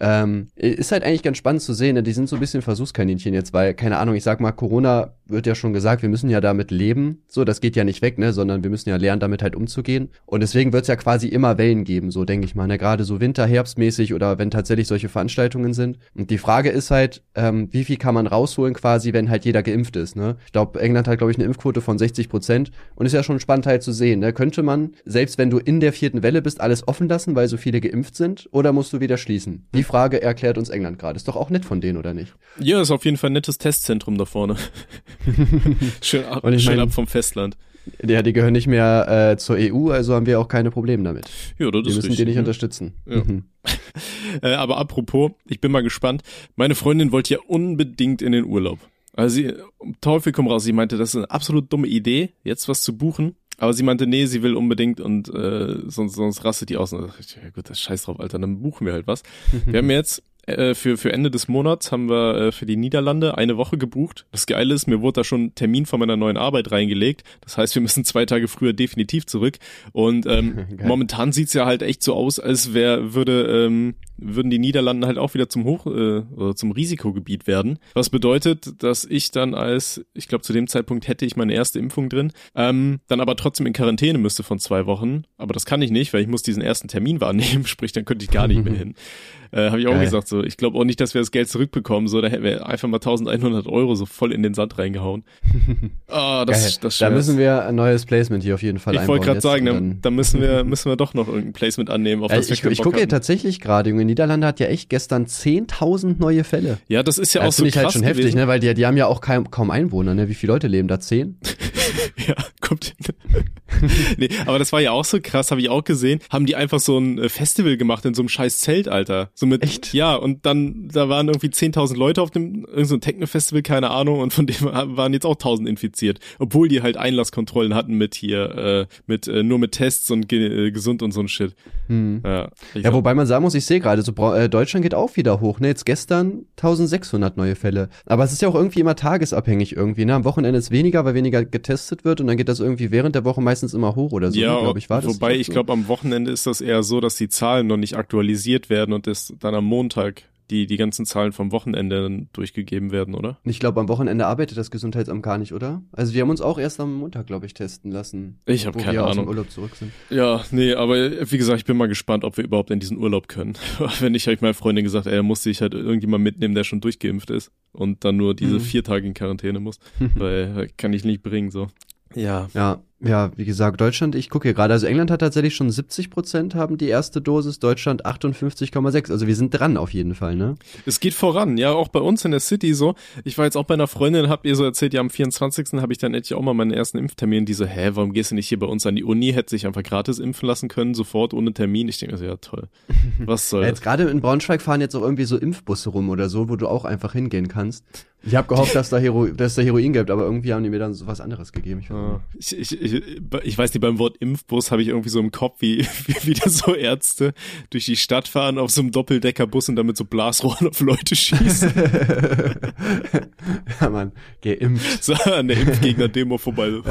Ähm, ist halt eigentlich ganz spannend zu sehen, ne? die sind so ein bisschen Versuchskaninchen jetzt, weil, keine Ahnung, ich sag mal, Corona wird ja schon gesagt, wir müssen ja damit leben, so, das geht ja nicht weg, ne, sondern wir müssen ja lernen, damit halt umzugehen. Und deswegen wird es ja quasi immer Wellen geben, so denke ich mal, ne, gerade so Winter, Herbstmäßig oder wenn tatsächlich solche Veranstaltungen sind. Und die Frage ist halt, ähm, wie viel kann man rausholen quasi, wenn halt jeder geimpft ist, ne? Ich glaube, England hat, glaube ich, eine Impfquote von 60 Prozent und ist ja schon spannend halt zu sehen, ne? Könnte man, selbst wenn du in der vierten Welle bist, alles offen lassen, weil so viele geimpft sind, oder musst du wieder schließen? Die Frage erklärt uns England gerade. Ist doch auch nett von denen, oder nicht? Ja, ist auf jeden Fall ein nettes Testzentrum da vorne. schön ab, schön mein- ab vom Festland. Ja, die gehören nicht mehr äh, zur EU, also haben wir auch keine Probleme damit. Ja, das Wir ist müssen richtig, die nicht ne? unterstützen. Ja. Mhm. Äh, aber apropos, ich bin mal gespannt. Meine Freundin wollte ja unbedingt in den Urlaub. Also sie, um Teufel komm raus, sie meinte, das ist eine absolut dumme Idee, jetzt was zu buchen. Aber sie meinte, nee, sie will unbedingt und äh, sonst, sonst rastet die aus. Und ich, ja gut, das scheiß drauf, Alter, dann buchen wir halt was. wir haben jetzt äh, für, für Ende des Monats haben wir äh, für die Niederlande eine Woche gebucht. Das Geile ist, mir wurde da schon ein Termin von meiner neuen Arbeit reingelegt. Das heißt, wir müssen zwei Tage früher definitiv zurück. Und ähm, momentan sieht's ja halt echt so aus, als wär, würde, ähm, würden die Niederlande halt auch wieder zum Hoch, äh, oder zum Risikogebiet werden. Was bedeutet, dass ich dann als, ich glaube zu dem Zeitpunkt hätte ich meine erste Impfung drin, ähm, dann aber trotzdem in Quarantäne müsste von zwei Wochen. Aber das kann ich nicht, weil ich muss diesen ersten Termin wahrnehmen, sprich, dann könnte ich gar nicht mehr hin. Äh, Habe ich auch Geil. gesagt so. Ich glaube auch nicht, dass wir das Geld zurückbekommen. So, da hätten wir einfach mal 1100 Euro so voll in den Sand reingehauen. Ah, das, Geil. das da schmerzt. müssen wir ein neues Placement hier auf jeden Fall Ich wollte gerade sagen, dann, dann müssen wir müssen wir doch noch irgendein Placement annehmen, auf Ja, das ich ich gucke ja hatten. tatsächlich gerade, Junge, Niederlande hat ja echt gestern 10.000 neue Fälle. Ja, das ist ja auch das so finde ich krass halt schon heftig, gewesen. ne? Weil die, die haben ja auch kaum, kaum Einwohner, ne? Wie viele Leute leben da? Zehn? Ja, kommt hin. nee, aber das war ja auch so krass, habe ich auch gesehen. Haben die einfach so ein äh, Festival gemacht in so einem scheiß Zelt, Alter. So mit, Echt? Ja, und dann, da waren irgendwie 10.000 Leute auf dem, irgendein so Techno-Festival, keine Ahnung, und von dem waren jetzt auch 1.000 infiziert. Obwohl die halt Einlasskontrollen hatten mit hier, äh, mit, äh, nur mit Tests und ge äh, gesund und so ein Shit. Hm. Ja, Ja, wobei man sagen muss, ich sehe gerade, so äh, Deutschland geht auch wieder hoch. Ne, jetzt gestern 1600 neue Fälle. Aber es ist ja auch irgendwie immer tagesabhängig irgendwie. Ne, am Wochenende ist weniger, weil weniger getestet wird und dann geht das irgendwie während der Woche meistens immer hoch oder so. ja, glaube ich, war das. wobei ich so? glaube, am Wochenende ist das eher so, dass die Zahlen noch nicht aktualisiert werden und es dann am Montag die, die ganzen Zahlen vom Wochenende dann durchgegeben werden, oder? Ich glaube, am Wochenende arbeitet das Gesundheitsamt gar nicht, oder? Also wir haben uns auch erst am Montag, glaube ich, testen lassen. Ich habe keine wir aus dem Ahnung. Urlaub zurück sind. Ja, nee, aber wie gesagt, ich bin mal gespannt, ob wir überhaupt in diesen Urlaub können. Wenn nicht, habe ich meiner Freundin gesagt, ey, musste ich halt irgendjemand mitnehmen, der schon durchgeimpft ist und dann nur diese Mhm. vier Tage in Quarantäne muss, weil äh, kann ich nicht bringen, so. Ja. Ja, ja, wie gesagt, Deutschland, ich gucke hier gerade, also England hat tatsächlich schon 70 Prozent haben die erste Dosis, Deutschland 58,6. Also wir sind dran auf jeden Fall, ne? Es geht voran, ja, auch bei uns in der City so. Ich war jetzt auch bei einer Freundin, hab ihr so erzählt, ja, am 24. habe ich dann endlich auch mal meinen ersten Impftermin. Die so, hä, warum gehst du nicht hier bei uns an die Uni? Hätte sich einfach gratis impfen lassen können, sofort ohne Termin. Ich denke so, ja, toll. Was soll Ja, das? jetzt gerade in Braunschweig fahren jetzt auch irgendwie so Impfbusse rum oder so, wo du auch einfach hingehen kannst. Ich habe gehofft, dass da, Hero dass da Heroin gibt, aber irgendwie haben die mir dann so was anderes gegeben. Ich weiß Ah, nicht. Ich, ich, ich, ich weiß nicht, beim Wort Impfbus habe ich irgendwie so im Kopf, wie, wie wieder so Ärzte durch die Stadt fahren auf so einem Doppeldeckerbus und damit so Blasrohren auf Leute schießen. ja, Mann, geimpft. so an der Impfgegner-Demo vorbei.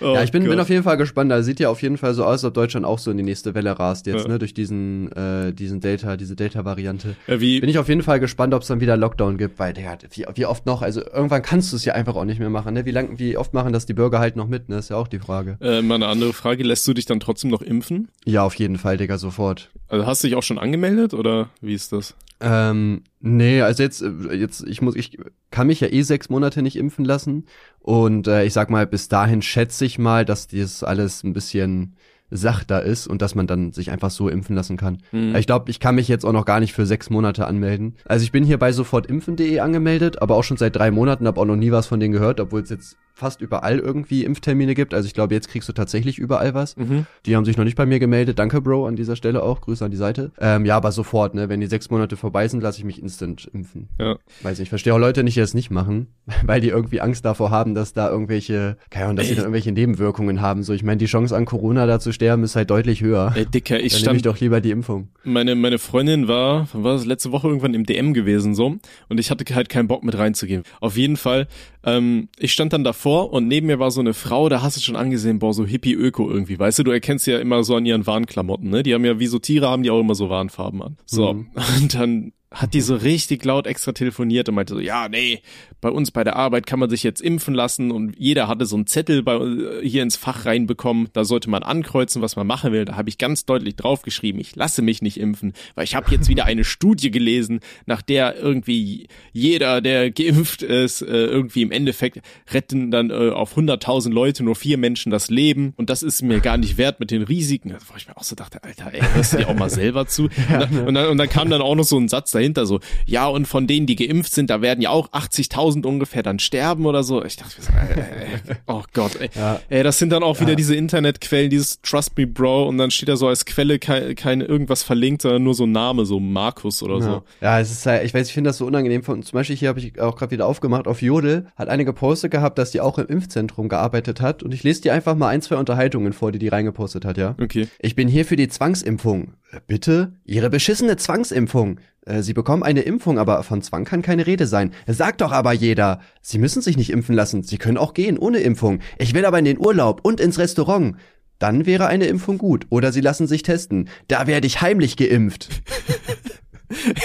Oh ja, ich bin, bin auf jeden Fall gespannt. Da sieht ja auf jeden Fall so aus, als ob Deutschland auch so in die nächste Welle rast jetzt, Ja. ne, durch diesen, äh, diesen Delta, diese Delta-Variante. ja, wie, Bin ich auf jeden Fall gespannt, ob es dann wieder Lockdown gibt, weil der hat, wie, wie oft noch, also irgendwann kannst du es ja einfach auch nicht mehr machen, ne? Wie lang, wie oft machen das die Bürger halt noch mit, ne? Ist ja auch die Frage. äh, mal eine andere Frage, lässt du dich dann trotzdem noch impfen? Ja, auf jeden Fall, Digga, sofort. Also hast du dich auch schon angemeldet oder wie ist das? Ähm, nee, also jetzt, jetzt, ich muss, ich kann mich ja eh sechs Monate nicht impfen lassen. Und äh, ich sag mal, bis dahin schätze ich mal, dass das alles ein bisschen sachter ist und dass man dann sich einfach so impfen lassen kann. Hm. Ich glaube, ich kann mich jetzt auch noch gar nicht für sechs Monate anmelden. Also ich bin hier bei sofortimpfen.de angemeldet, aber auch schon seit drei Monaten, habe auch noch nie was von denen gehört, obwohl es jetzt fast überall irgendwie Impftermine gibt. Also ich glaube, jetzt kriegst du tatsächlich überall was. Mhm. Die haben sich noch nicht bei mir gemeldet. Danke, Bro, an dieser Stelle auch. Grüße an die Seite. Ähm, ja, aber sofort, ne? Wenn die sechs Monate vorbei sind, lasse ich mich instant impfen. Ja. Weiß nicht, ich verstehe auch Leute nicht, die das nicht machen, weil die irgendwie Angst davor haben, dass da irgendwelche, keine Ahnung, dass sie dann irgendwelche Nebenwirkungen haben. So, ich meine, die Chance an Corona da zu sterben ist halt deutlich höher. Ey, Dicker, ich dann nehme ich stand doch lieber die Impfung. meine, meine Freundin war, war das letzte Woche irgendwann im DM gewesen so und ich hatte halt keinen Bock mit reinzugehen. Auf jeden Fall, ähm, ich stand dann davor und neben mir war so eine Frau, da hast du schon angesehen, boah, so Hippie-Öko irgendwie, weißt du, du erkennst sie ja immer so an ihren Warnklamotten, ne? Die haben ja wie so Tiere, haben die auch immer so Warnfarben an. So, Mhm. und dann hat die so richtig laut extra telefoniert und meinte so, ja, nee, bei uns bei der Arbeit kann man sich jetzt impfen lassen und jeder hatte so einen Zettel bei, äh, hier ins Fach reinbekommen, da sollte man ankreuzen, was man machen will. Da habe ich ganz deutlich draufgeschrieben, ich lasse mich nicht impfen, weil ich habe jetzt wieder eine Studie gelesen, nach der irgendwie jeder, der geimpft ist, äh, irgendwie im Endeffekt retten dann äh, auf 100.000 Leute nur vier Menschen das Leben und das ist mir gar nicht wert mit den Risiken. Wo ich mir auch so dachte, Alter, ey, hörst du dir auch mal selber zu? und, dann, und, dann, und dann kam dann auch noch so ein Satz dahinter, so, ja, und von denen, die geimpft sind, da werden ja auch 80.000 ungefähr dann sterben oder so. Ich dachte, ey, oh Gott, ey. Ja. ey, das sind dann auch wieder Ja. diese Internetquellen, dieses Trust Me Bro und dann steht da so als Quelle kein, kein irgendwas verlinkt, sondern nur so ein Name, so Markus oder Ja. so. ja, es ist halt, ich weiß, ich finde das so unangenehm. Von, zum Beispiel hier habe ich auch gerade wieder aufgemacht. Auf Jodel hat eine gepostet gehabt, dass die auch im Impfzentrum gearbeitet hat. Und ich lese dir einfach mal ein, zwei Unterhaltungen vor, die die reingepostet hat, ja. Okay. Ich bin hier für die Zwangsimpfung. Bitte? Ihre beschissene Zwangsimpfung. Äh, Sie bekommen eine Impfung, aber von Zwang kann keine Rede sein. Sagt doch aber jeder. Sie müssen sich nicht impfen lassen. Sie können auch gehen ohne Impfung. Ich will aber in den Urlaub und ins Restaurant. Dann wäre eine Impfung gut. Oder Sie lassen sich testen. Da werde ich heimlich geimpft.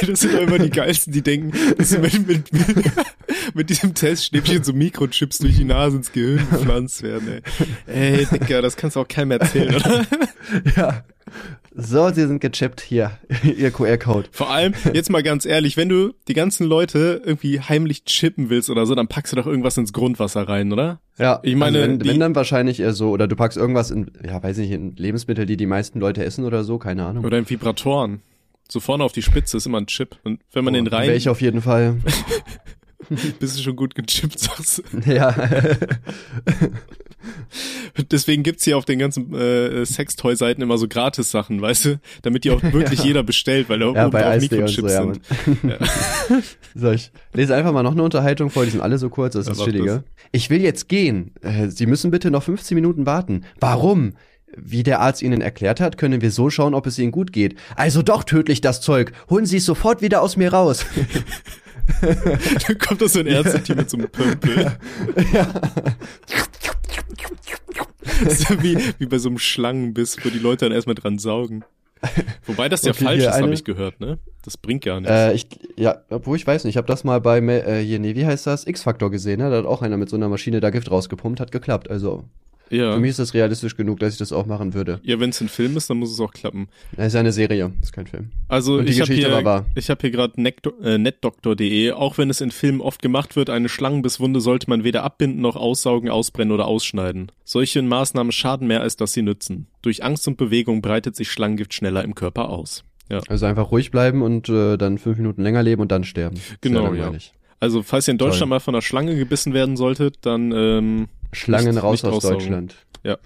Das sind immer die geilsten, die denken, dass sie mit, mit, mit, mit diesem Teststäbchen so Mikrochips durch die Nase ins Gehirn gepflanzt werden, ey. Ey, Dicker, das kannst du auch keinem erzählen, oder? ja. So, Sie sind gechippt. Hier, Ihr QR-Code. Vor allem, jetzt mal ganz ehrlich, wenn du die ganzen Leute irgendwie heimlich chippen willst oder so, dann packst du doch irgendwas ins Grundwasser rein, oder? Ja, Ich meine, also wenn, wenn dann wahrscheinlich eher so, oder du packst irgendwas in, ja, weiß nicht, in Lebensmittel, die die meisten Leute essen oder so, keine Ahnung. Oder in Vibratoren. So vorne auf die Spitze ist immer ein Chip. Und wenn man den rein, Wäre ich auf jeden Fall. Bist du schon gut gechippt, sagst du? Ja. Deswegen gibt's hier auf den ganzen äh, Sextoy-Seiten immer so Gratis-Sachen, weißt du? Damit die auch wirklich ja. jeder bestellt, weil da ja, oben bei Mikrochips so, sind. Ja, so, ich lese einfach mal noch eine Unterhaltung vor, die sind alle so kurz, das ist chilliger. Ich will jetzt gehen. Äh, Sie müssen bitte noch 15 Minuten warten. Warum? Wie der Arzt Ihnen erklärt hat, können wir so schauen, ob es Ihnen gut geht. Also doch tödlich das Zeug. Holen Sie es sofort wieder aus mir raus. Dann kommt da so ein Ärzteteam mit so einem Pömpel. Ja. Das ist ja wie, wie bei so einem Schlangenbiss, wo die Leute dann erstmal dran saugen. Wobei das ja okay, falsch ist, habe ich gehört, ne? Das bringt gar nichts. Äh, ich, ja, obwohl ich weiß nicht, ich habe das mal bei, äh, hier, nee, wie heißt das? X-Factor gesehen, ne? Da hat auch einer mit so einer Maschine da Gift rausgepumpt, hat geklappt, also ja. Für mich ist das realistisch genug, dass ich das auch machen würde. Ja, wenn es ein Film ist, dann muss es auch klappen. Es ist eine Serie, ist kein Film. Also ich habe hier, ich hab hier gerade äh, netdoktor.de, auch wenn es in Filmen oft gemacht wird, eine Schlangenbisswunde sollte man weder abbinden noch aussaugen, ausbrennen oder ausschneiden. Solche Maßnahmen schaden mehr, als dass sie nützen. Durch Angst und Bewegung breitet sich Schlangengift schneller im Körper aus. Ja. Also einfach ruhig bleiben und äh, dann fünf Minuten länger leben und dann sterben. Genau, ja. Also falls ihr in Deutschland Toll. mal von einer Schlange gebissen werden solltet, dann ähm, Schlangen nicht, raus nicht aus Deutschland. Ja.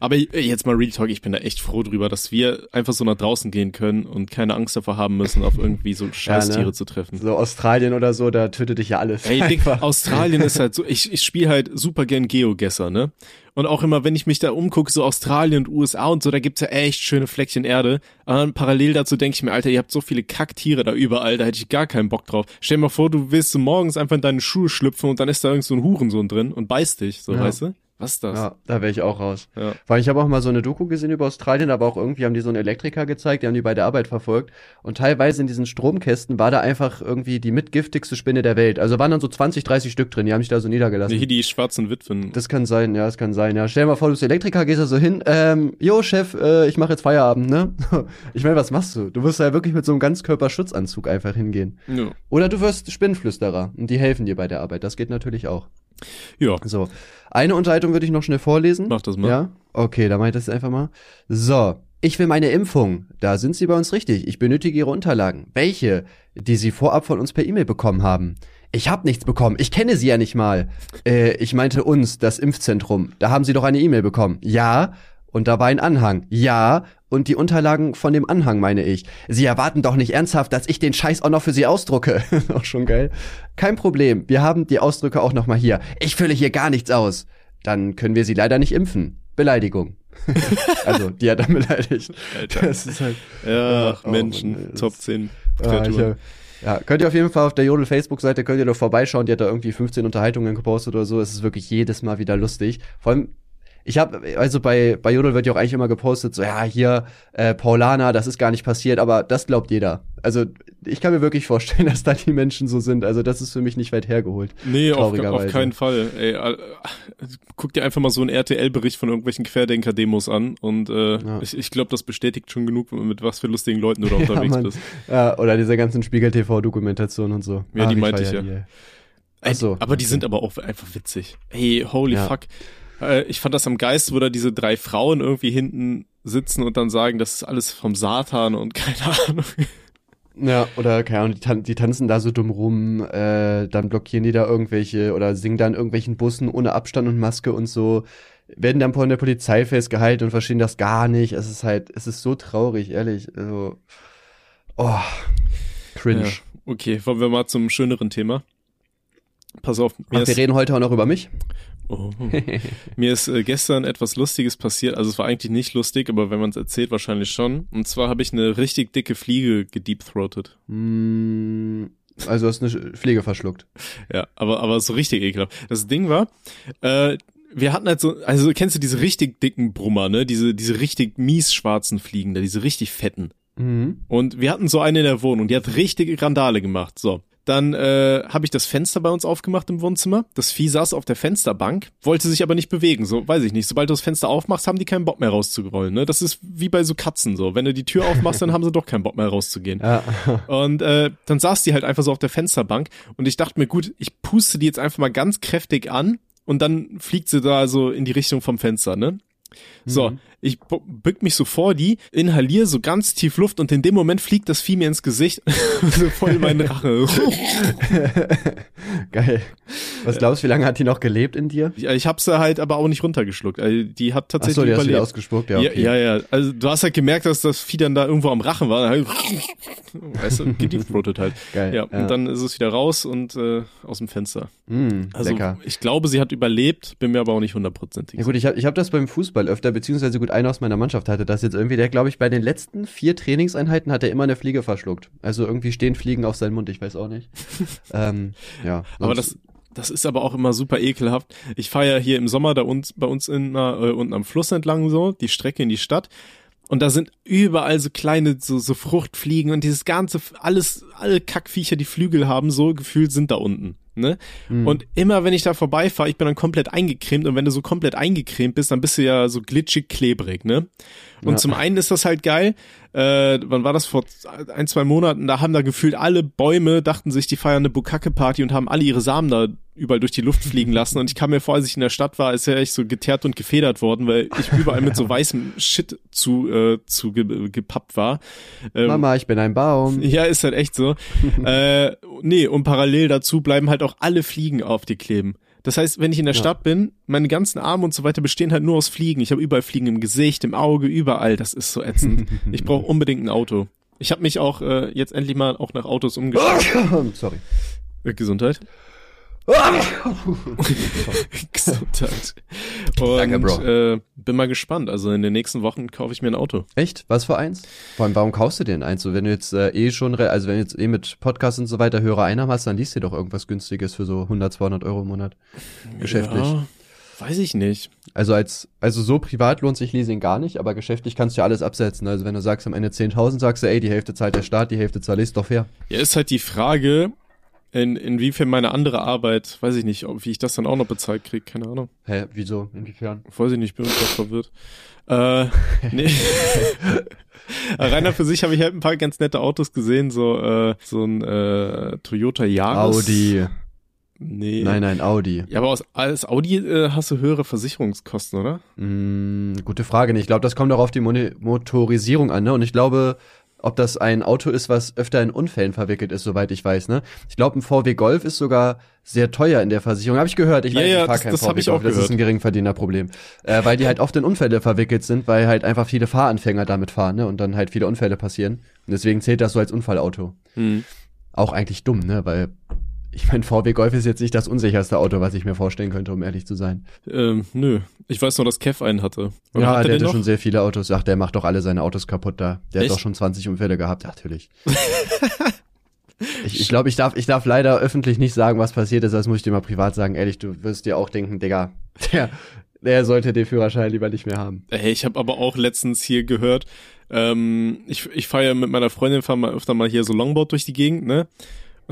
Aber jetzt mal Real Talk, ich bin da echt froh drüber, dass wir einfach so nach draußen gehen können und keine Angst davor haben müssen, auf irgendwie so Scheißtiere ja, ne? zu treffen. So Australien oder so, da tötet dich ja alles. Ey, Dick, Australien ist halt so, ich, ich spiele halt super gern Geogesser, ne? Und auch immer, wenn ich mich da umgucke, so Australien und USA und so, da gibt's ja echt schöne Fleckchen Erde. Und parallel dazu denke ich mir, Alter, ihr habt so viele Kacktiere da überall, da hätte ich gar keinen Bock drauf. Stell dir mal vor, du willst so morgens einfach in deine Schuhe schlüpfen und dann ist da irgend so ein Hurensohn drin und beißt dich, so, ja. weißt du? Was ist das? Ja, da wäre ich auch raus. Ja. Weil ich habe auch mal so eine Doku gesehen über Australien, aber auch irgendwie haben die so einen Elektriker gezeigt, die haben die bei der Arbeit verfolgt. Und teilweise in diesen Stromkästen war da einfach irgendwie die mitgiftigste Spinne der Welt. Also waren dann so 20, 30 Stück drin, die haben sich da so niedergelassen. Nee, die schwarzen Witwen. Das kann sein, ja, das kann sein. Ja, stell dir mal vor, du bist Elektriker, gehst da so hin, ähm, jo, Chef, äh, ich mache jetzt Feierabend, ne? ich meine, was machst du? Du wirst ja wirklich mit so einem Ganzkörperschutzanzug einfach hingehen. Ja. Oder du wirst Spinnenflüsterer und die helfen dir bei der Arbeit. Das geht natürlich auch. Ja. So. Eine Unterhaltung würde ich noch schnell vorlesen. Mach das mal. Ja? Okay, da mache ich das einfach mal. So. Ich will meine Impfung. Da sind Sie bei uns richtig. Ich benötige Ihre Unterlagen. Welche? Die Sie vorab von uns per E-Mail bekommen haben. Ich habe nichts bekommen. Ich kenne Sie ja nicht mal. Äh, ich meinte uns, das Impfzentrum. Da haben Sie doch eine E-Mail bekommen. Ja. Und da war ein Anhang. Ja. Und die Unterlagen von dem Anhang meine ich. Sie erwarten doch nicht ernsthaft, dass ich den Scheiß auch noch für Sie ausdrucke. auch schon geil. Kein Problem. Wir haben die Ausdrücke auch noch mal hier. Ich fülle hier gar nichts aus. Dann können wir Sie leider nicht impfen. Beleidigung. also, die hat dann beleidigt. Alter. Das ist halt. Ja, oh, Menschen, Mann, Top 10 ah, hab, ja, könnt ihr auf jeden Fall auf der Jodel Facebook-Seite, könnt ihr doch vorbeischauen, die hat da irgendwie 15 Unterhaltungen gepostet oder so. Es ist wirklich jedes Mal wieder lustig. Vor allem, ich habe, also bei, bei Jodel wird ja auch eigentlich immer gepostet, so, ja, hier, äh, Paulana, das ist gar nicht passiert, aber das glaubt jeder. Also, ich kann mir wirklich vorstellen, dass da die Menschen so sind. Also, das ist für mich nicht weit hergeholt. Nee, auf, auf keinen Fall. Ey, äh, guck dir einfach mal so einen RTL-Bericht von irgendwelchen Querdenker-Demos an und äh, ja. ich, ich glaube, das bestätigt schon genug, mit was für lustigen Leuten du da unterwegs ja, bist. Ja, oder diese ganzen Spiegel-TV-Dokumentationen und so. Ja, ah, die meinte ich ja. Die, Ey, so, aber okay. die sind aber auch einfach witzig. Hey, holy ja. fuck. Äh, ich fand das am Geist, wo da diese drei Frauen irgendwie hinten sitzen und dann sagen, das ist alles vom Satan und keine Ahnung. Ja, oder keine Ahnung, die, tan die tanzen da so dumm rum, äh, dann blockieren die da irgendwelche oder singen da in irgendwelchen Bussen ohne Abstand und Maske und so, werden dann von der Polizei festgehalten und verstehen das gar nicht. Es ist halt, es ist so traurig, ehrlich. Also, oh, cringe. Ja, okay, wollen wir mal zum schöneren Thema. Pass auf. Ach, wir reden heute auch noch über mich. Oh. Mir ist äh, gestern etwas Lustiges passiert. Also es war eigentlich nicht lustig, aber wenn man es erzählt, wahrscheinlich schon. Und zwar habe ich eine richtig dicke Fliege gedeepthroated. Mm, also hast eine Fliege verschluckt. ja, aber, aber so richtig ekelhaft. Das Ding war, äh, wir hatten halt so, also kennst du diese richtig dicken Brummer, ne? Diese, diese richtig mies schwarzen Fliegen, da, diese richtig fetten. Mhm. Und wir hatten so eine in der Wohnung, die hat richtige Randale gemacht. So. Dann äh, habe ich das Fenster bei uns aufgemacht im Wohnzimmer. Das Vieh saß auf der Fensterbank, wollte sich aber nicht bewegen. So, weiß ich nicht. Sobald du das Fenster aufmachst, haben die keinen Bock mehr rauszurollen. Ne? Das ist wie bei so Katzen so. Wenn du die Tür aufmachst, dann haben sie doch keinen Bock mehr rauszugehen. Ja. Und äh, dann saß die halt einfach so auf der Fensterbank. Und ich dachte mir, gut, ich puste die jetzt einfach mal ganz kräftig an und dann fliegt sie da so in die Richtung vom Fenster, ne? So, mhm. Ich bück mich so vor die, inhaliere so ganz tief Luft und in dem Moment fliegt das Vieh mir ins Gesicht, so voll meinen Rache. Geil. Was glaubst du, wie lange hat die noch gelebt in dir? Ja, ich hab sie halt aber auch nicht runtergeschluckt. Also die hat tatsächlich Ach so, die überlebt. Hast ausgespuckt, ja, okay. ja, ja, ja. Also du hast halt gemerkt, dass das Vieh dann da irgendwo am Rachen war. weißt du, gedeepthroated halt. Geil. Ja, ja, und dann ist es wieder raus und äh, aus dem Fenster. Mm, also lecker. ich glaube, sie hat überlebt, bin mir aber auch nicht hundertprozentig. Ja gut, ich habe ich hab das beim Fußball öfter, beziehungsweise gut, einer aus meiner Mannschaft hatte das jetzt irgendwie, der glaube ich bei den letzten vier Trainingseinheiten hat er immer eine Fliege verschluckt. Also irgendwie stehen Fliegen auf seinen Mund, ich weiß auch nicht. ähm, ja. Aber das, das ist aber auch immer super ekelhaft. Ich fahre ja hier im Sommer da uns, bei uns in, äh, unten am Fluss entlang so, die Strecke in die Stadt. Und da sind überall so kleine, so, so Fruchtfliegen und dieses ganze, alles, alle Kackviecher, die Flügel haben, so gefühlt sind da unten. Ne? Mhm. Und immer wenn ich da vorbeifahre, ich bin dann komplett eingecremt und wenn du so komplett eingecremt bist, dann bist du ja so glitschig klebrig, ne? Und ja. zum einen ist das halt geil, äh, wann war das vor ein, zwei Monaten, da haben da gefühlt alle Bäume, dachten sich, die feiern eine Bukake-Party und haben alle ihre Samen da überall durch die Luft fliegen lassen. Und ich kam mir vor, als ich in der Stadt war, ist ja echt so geteert und gefedert worden, weil ich überall mit so weißem Shit zu, äh, zu ge gepappt war. Ähm, Mama, ich bin ein Baum. Ja, ist halt echt so. äh, nee, und parallel dazu bleiben halt auch alle Fliegen auf dir kleben. Das heißt, wenn ich in der ja. Stadt bin, meine ganzen Arme und so weiter bestehen halt nur aus Fliegen. Ich habe überall Fliegen im Gesicht, im Auge, überall. Das ist so ätzend. ich brauche unbedingt ein Auto. Ich habe mich auch äh, jetzt endlich mal auch nach Autos umgeschaut. Sorry. Äh, Gesundheit. Gesundheit. Und, Danke, Bro. Äh, bin mal gespannt. Also in den nächsten Wochen kaufe ich mir ein Auto. Echt? Was für eins? Vor allem, warum kaufst du denn eins? So, wenn du jetzt äh, eh schon, also wenn du jetzt eh mit Podcasts und so weiter Hörer-Einnahmen hast, dann liest dir doch irgendwas Günstiges für so 100, 200 Euro im Monat. Geschäftlich. Ja, weiß ich nicht. Also als, also so privat lohnt sich Leasing gar nicht, aber geschäftlich kannst du ja alles absetzen. Also wenn du sagst am Ende 10.000, sagst du, ey, die Hälfte zahlt der Staat, die Hälfte zahlt ist doch fair. Ja, ist halt die Frage, in, inwiefern meine andere Arbeit, weiß ich nicht, ob, wie ich das dann auch noch bezahlt kriege, keine Ahnung. Hä, wieso? Inwiefern? Weiß ich nicht, bin gerade verwirrt. Äh, nee. Reiner für sich habe ich halt ein paar ganz nette Autos gesehen, so, äh, so ein äh, Toyota Yaris. Audi. Nee. Nein, nein, Audi. Ja, aber aus, als Audi äh, hast du höhere Versicherungskosten, oder? Mm, gute Frage. Ich glaube, das kommt auch auf die Motorisierung an, ne? Und ich glaube, ob das ein Auto ist, was öfter in Unfällen verwickelt ist, soweit ich weiß. Ne? Ich glaube, ein VW Golf ist sogar sehr teuer in der Versicherung. Habe ich gehört. Ich ja, weiß, ja, ich fahre kein das VW Golf. Das ist ein Geringverdienerproblem. Äh, weil die halt oft in Unfälle verwickelt sind, weil halt einfach viele Fahranfänger damit fahren ne? und dann halt viele Unfälle passieren. Und deswegen zählt das so als Unfallauto. Hm. Auch eigentlich dumm, ne? Weil ich mein, VW Golf ist jetzt nicht das unsicherste Auto, was ich mir vorstellen könnte, um ehrlich zu sein. Ähm, nö. Ich weiß nur, dass Kev einen hatte. Oder ja, hatte der hatte noch? schon sehr viele Autos. Ach, der macht doch alle seine Autos kaputt da. Der Echt? hat doch schon 20 Unfälle gehabt. Natürlich. ich, ich glaube, ich darf, ich darf leider öffentlich nicht sagen, was passiert ist. Das muss ich dir mal privat sagen. Ehrlich, du wirst dir auch denken, Digga, der, der sollte den Führerschein lieber nicht mehr haben. Hey, ich habe aber auch letztens hier gehört, ähm, ich, ich fahre ja mit meiner Freundin, fahr mal öfter mal hier so Longboard durch die Gegend, ne?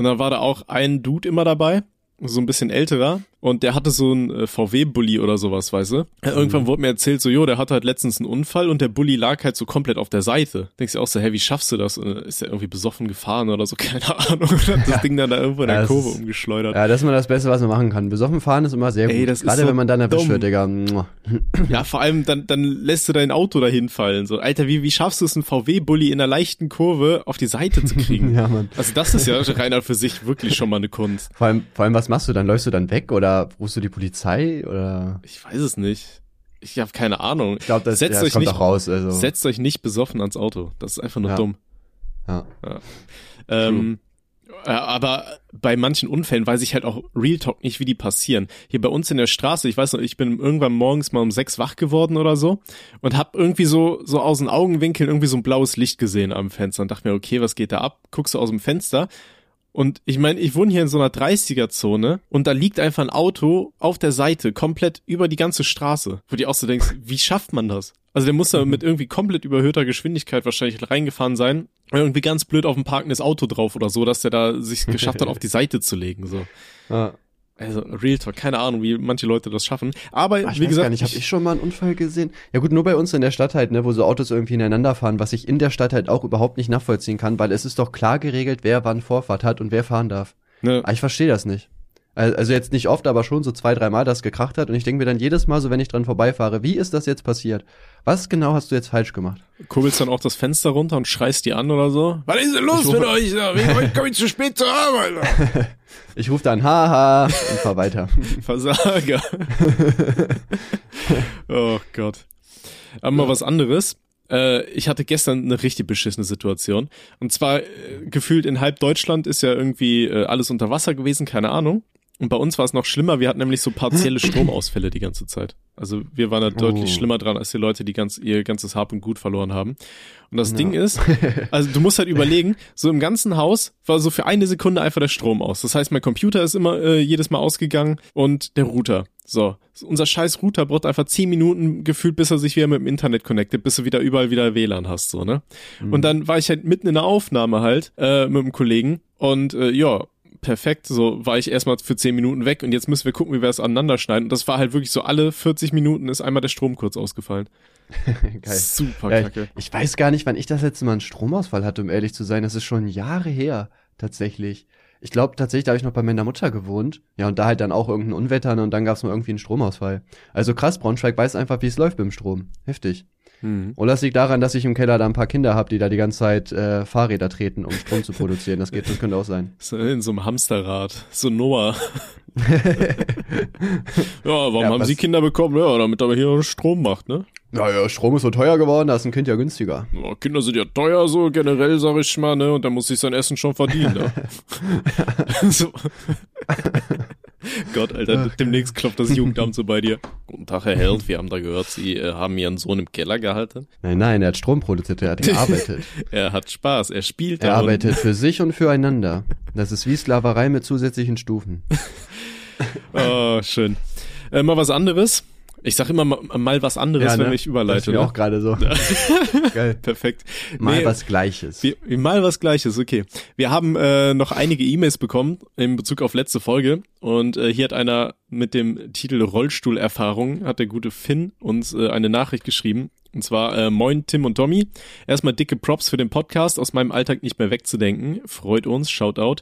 Und dann war da auch ein Dude immer dabei, so ein bisschen älterer, und der hatte so einen äh, VW-Bully oder sowas, weißt du? Ja, irgendwann mhm. wurde mir erzählt, so, jo, der hatte halt letztens einen Unfall und der Bully lag halt so komplett auf der Seite. Denkst du auch so, hä, wie schaffst du das? Ist der irgendwie besoffen gefahren oder so? Keine Ahnung. Und hat das. Ding dann da irgendwo in der Kurve ist, umgeschleudert. Ja, das ist immer das Beste, was man machen kann. Besoffen fahren ist immer sehr gut. Ey, das Gerade so wenn man dann erwischt wird, Digga. Ja, vor allem dann, dann lässt du dein Auto dahin fallen. So, Alter, wie, wie schaffst du es, einen VW-Bully in einer leichten Kurve auf die Seite zu kriegen? ja, Mann. Also das ist ja reiner für sich wirklich schon mal eine Kunst. Vor allem, vor allem, was machst du dann? Läufst du dann weg oder rufst du die Polizei? Oder? Ich weiß es nicht. Ich habe keine Ahnung. Ich glaube, das, setzt ja, das kommt nicht, auch raus. Also. Setzt euch nicht besoffen ans Auto. Das ist einfach nur ja. dumm. Ja. ja. Ähm, aber bei manchen Unfällen weiß ich halt auch Real Talk nicht, wie die passieren. Hier bei uns in der Straße, ich weiß noch, ich bin irgendwann morgens mal um sechs wach geworden oder so und hab irgendwie so so aus den Augenwinkeln irgendwie so ein blaues Licht gesehen am Fenster und dachte mir, okay, was geht da ab? Guckst du aus dem Fenster und ich meine, ich wohne hier in so einer 30er-Zone und da liegt einfach ein Auto auf der Seite, komplett über die ganze Straße. Wo du auch so denkst, wie schafft man das? Also der muss da mit irgendwie komplett überhöhter Geschwindigkeit wahrscheinlich reingefahren sein. Irgendwie ganz blöd auf ein parkendes Auto drauf oder so, dass der da sich geschafft hat, auf die Seite zu legen. So. Ja. Also Real Talk, keine Ahnung, wie manche Leute das schaffen. Aber Ach, wie gesagt, nicht, habe ich schon mal einen Unfall gesehen? Ja gut, nur bei uns in der Stadt halt, ne, wo so Autos irgendwie ineinander fahren, was ich in der Stadt halt auch überhaupt nicht nachvollziehen kann, weil es ist doch klar geregelt, wer wann Vorfahrt hat und wer fahren darf. Ne. Aber ich verstehe das nicht. Also jetzt nicht oft, aber schon so zwei, dreimal, dass gekracht hat. Und ich denke mir dann jedes Mal so, wenn ich dran vorbeifahre, wie ist das jetzt passiert? Was genau hast du jetzt falsch gemacht? Kurbelst dann auch das Fenster runter und schreist die an oder so? Was ist denn los mit euch? Wegen komme ich zu spät zur Arbeit. ich rufe dann haha und fahr weiter. Versager. oh Gott. Aber mal was anderes. Äh, ich hatte gestern eine richtig beschissene Situation. Und zwar äh, gefühlt in halb Deutschland ist ja irgendwie äh, alles unter Wasser gewesen, keine Ahnung. Und bei uns war es noch schlimmer, wir hatten nämlich so partielle Stromausfälle die ganze Zeit. Also wir waren da oh. deutlich schlimmer dran, als die Leute, die ganz, ihr ganzes Hab und Gut verloren haben. Und das ja. Ding ist, also du musst halt überlegen, so im ganzen Haus war so für eine Sekunde einfach der Strom aus. Das heißt, mein Computer ist immer äh, jedes Mal ausgegangen und der Router. So, unser scheiß Router braucht einfach zehn Minuten gefühlt, bis er sich wieder mit dem Internet connectet, bis du wieder überall wieder WLAN hast, so, ne? Mhm. Und dann war ich halt mitten in der Aufnahme halt äh, mit einem Kollegen und äh, ja, perfekt. So war ich erstmal für zehn Minuten weg und jetzt müssen wir gucken, wie wir es aneinander schneiden. Und das war halt wirklich so, alle 40 Minuten ist einmal der Strom kurz ausgefallen. Geil. Super ja, kacke. Ich, ich, weiß gar nicht, wann ich das letzte Mal einen Stromausfall hatte, um ehrlich zu sein. Das ist schon Jahre her, tatsächlich. Ich glaube tatsächlich, da habe ich noch bei meiner Mutter gewohnt. Ja, und da halt dann auch irgendein Unwetter und dann gab es mal irgendwie einen Stromausfall. Also krass, Braunschweig weiß einfach, wie es läuft dem Strom. Heftig. Mhm. Oder es liegt daran, dass ich im Keller da ein paar Kinder habe, die da die ganze Zeit äh, Fahrräder treten, um Strom zu produzieren. Das geht, das könnte auch sein. So in so einem Hamsterrad. So Noah. ja, warum ja, haben Sie Kinder bekommen? Ja, damit aber hier Strom macht, ne? Naja, Strom ist so teuer geworden, da ist ein Kind ja günstiger. Ja, Kinder sind ja teuer, so generell, sag ich mal, ne? Und dann muss sich sein Essen schon verdienen, ne? so. Gott, Alter, Ach, demnächst klopft das Jugendamt so bei dir. Guten Tag, Herr Held, wir haben da gehört, Sie äh, haben Ihren Sohn im Keller gehalten. Nein, nein, er hat Strom produziert, er hat gearbeitet. er hat Spaß, er spielt. Er arbeitet für sich und füreinander. Das ist wie Sklaverei mit zusätzlichen Stufen. oh, schön. Äh, mal was anderes. Ich sag immer mal, mal was anderes, ja, ne? wenn ich überleite. Das ne? auch gerade so. Geil. Perfekt. Mal nee, was Gleiches. Wir, mal was Gleiches, okay. Wir haben äh, noch einige E-Mails bekommen in Bezug auf letzte Folge und äh, hier hat einer mit dem Titel Rollstuhlerfahrung, hat der gute Finn uns äh, eine Nachricht geschrieben und zwar äh, Moin Tim und Tommy. Erstmal dicke Props für den Podcast, aus meinem Alltag nicht mehr wegzudenken. Freut uns, Shoutout.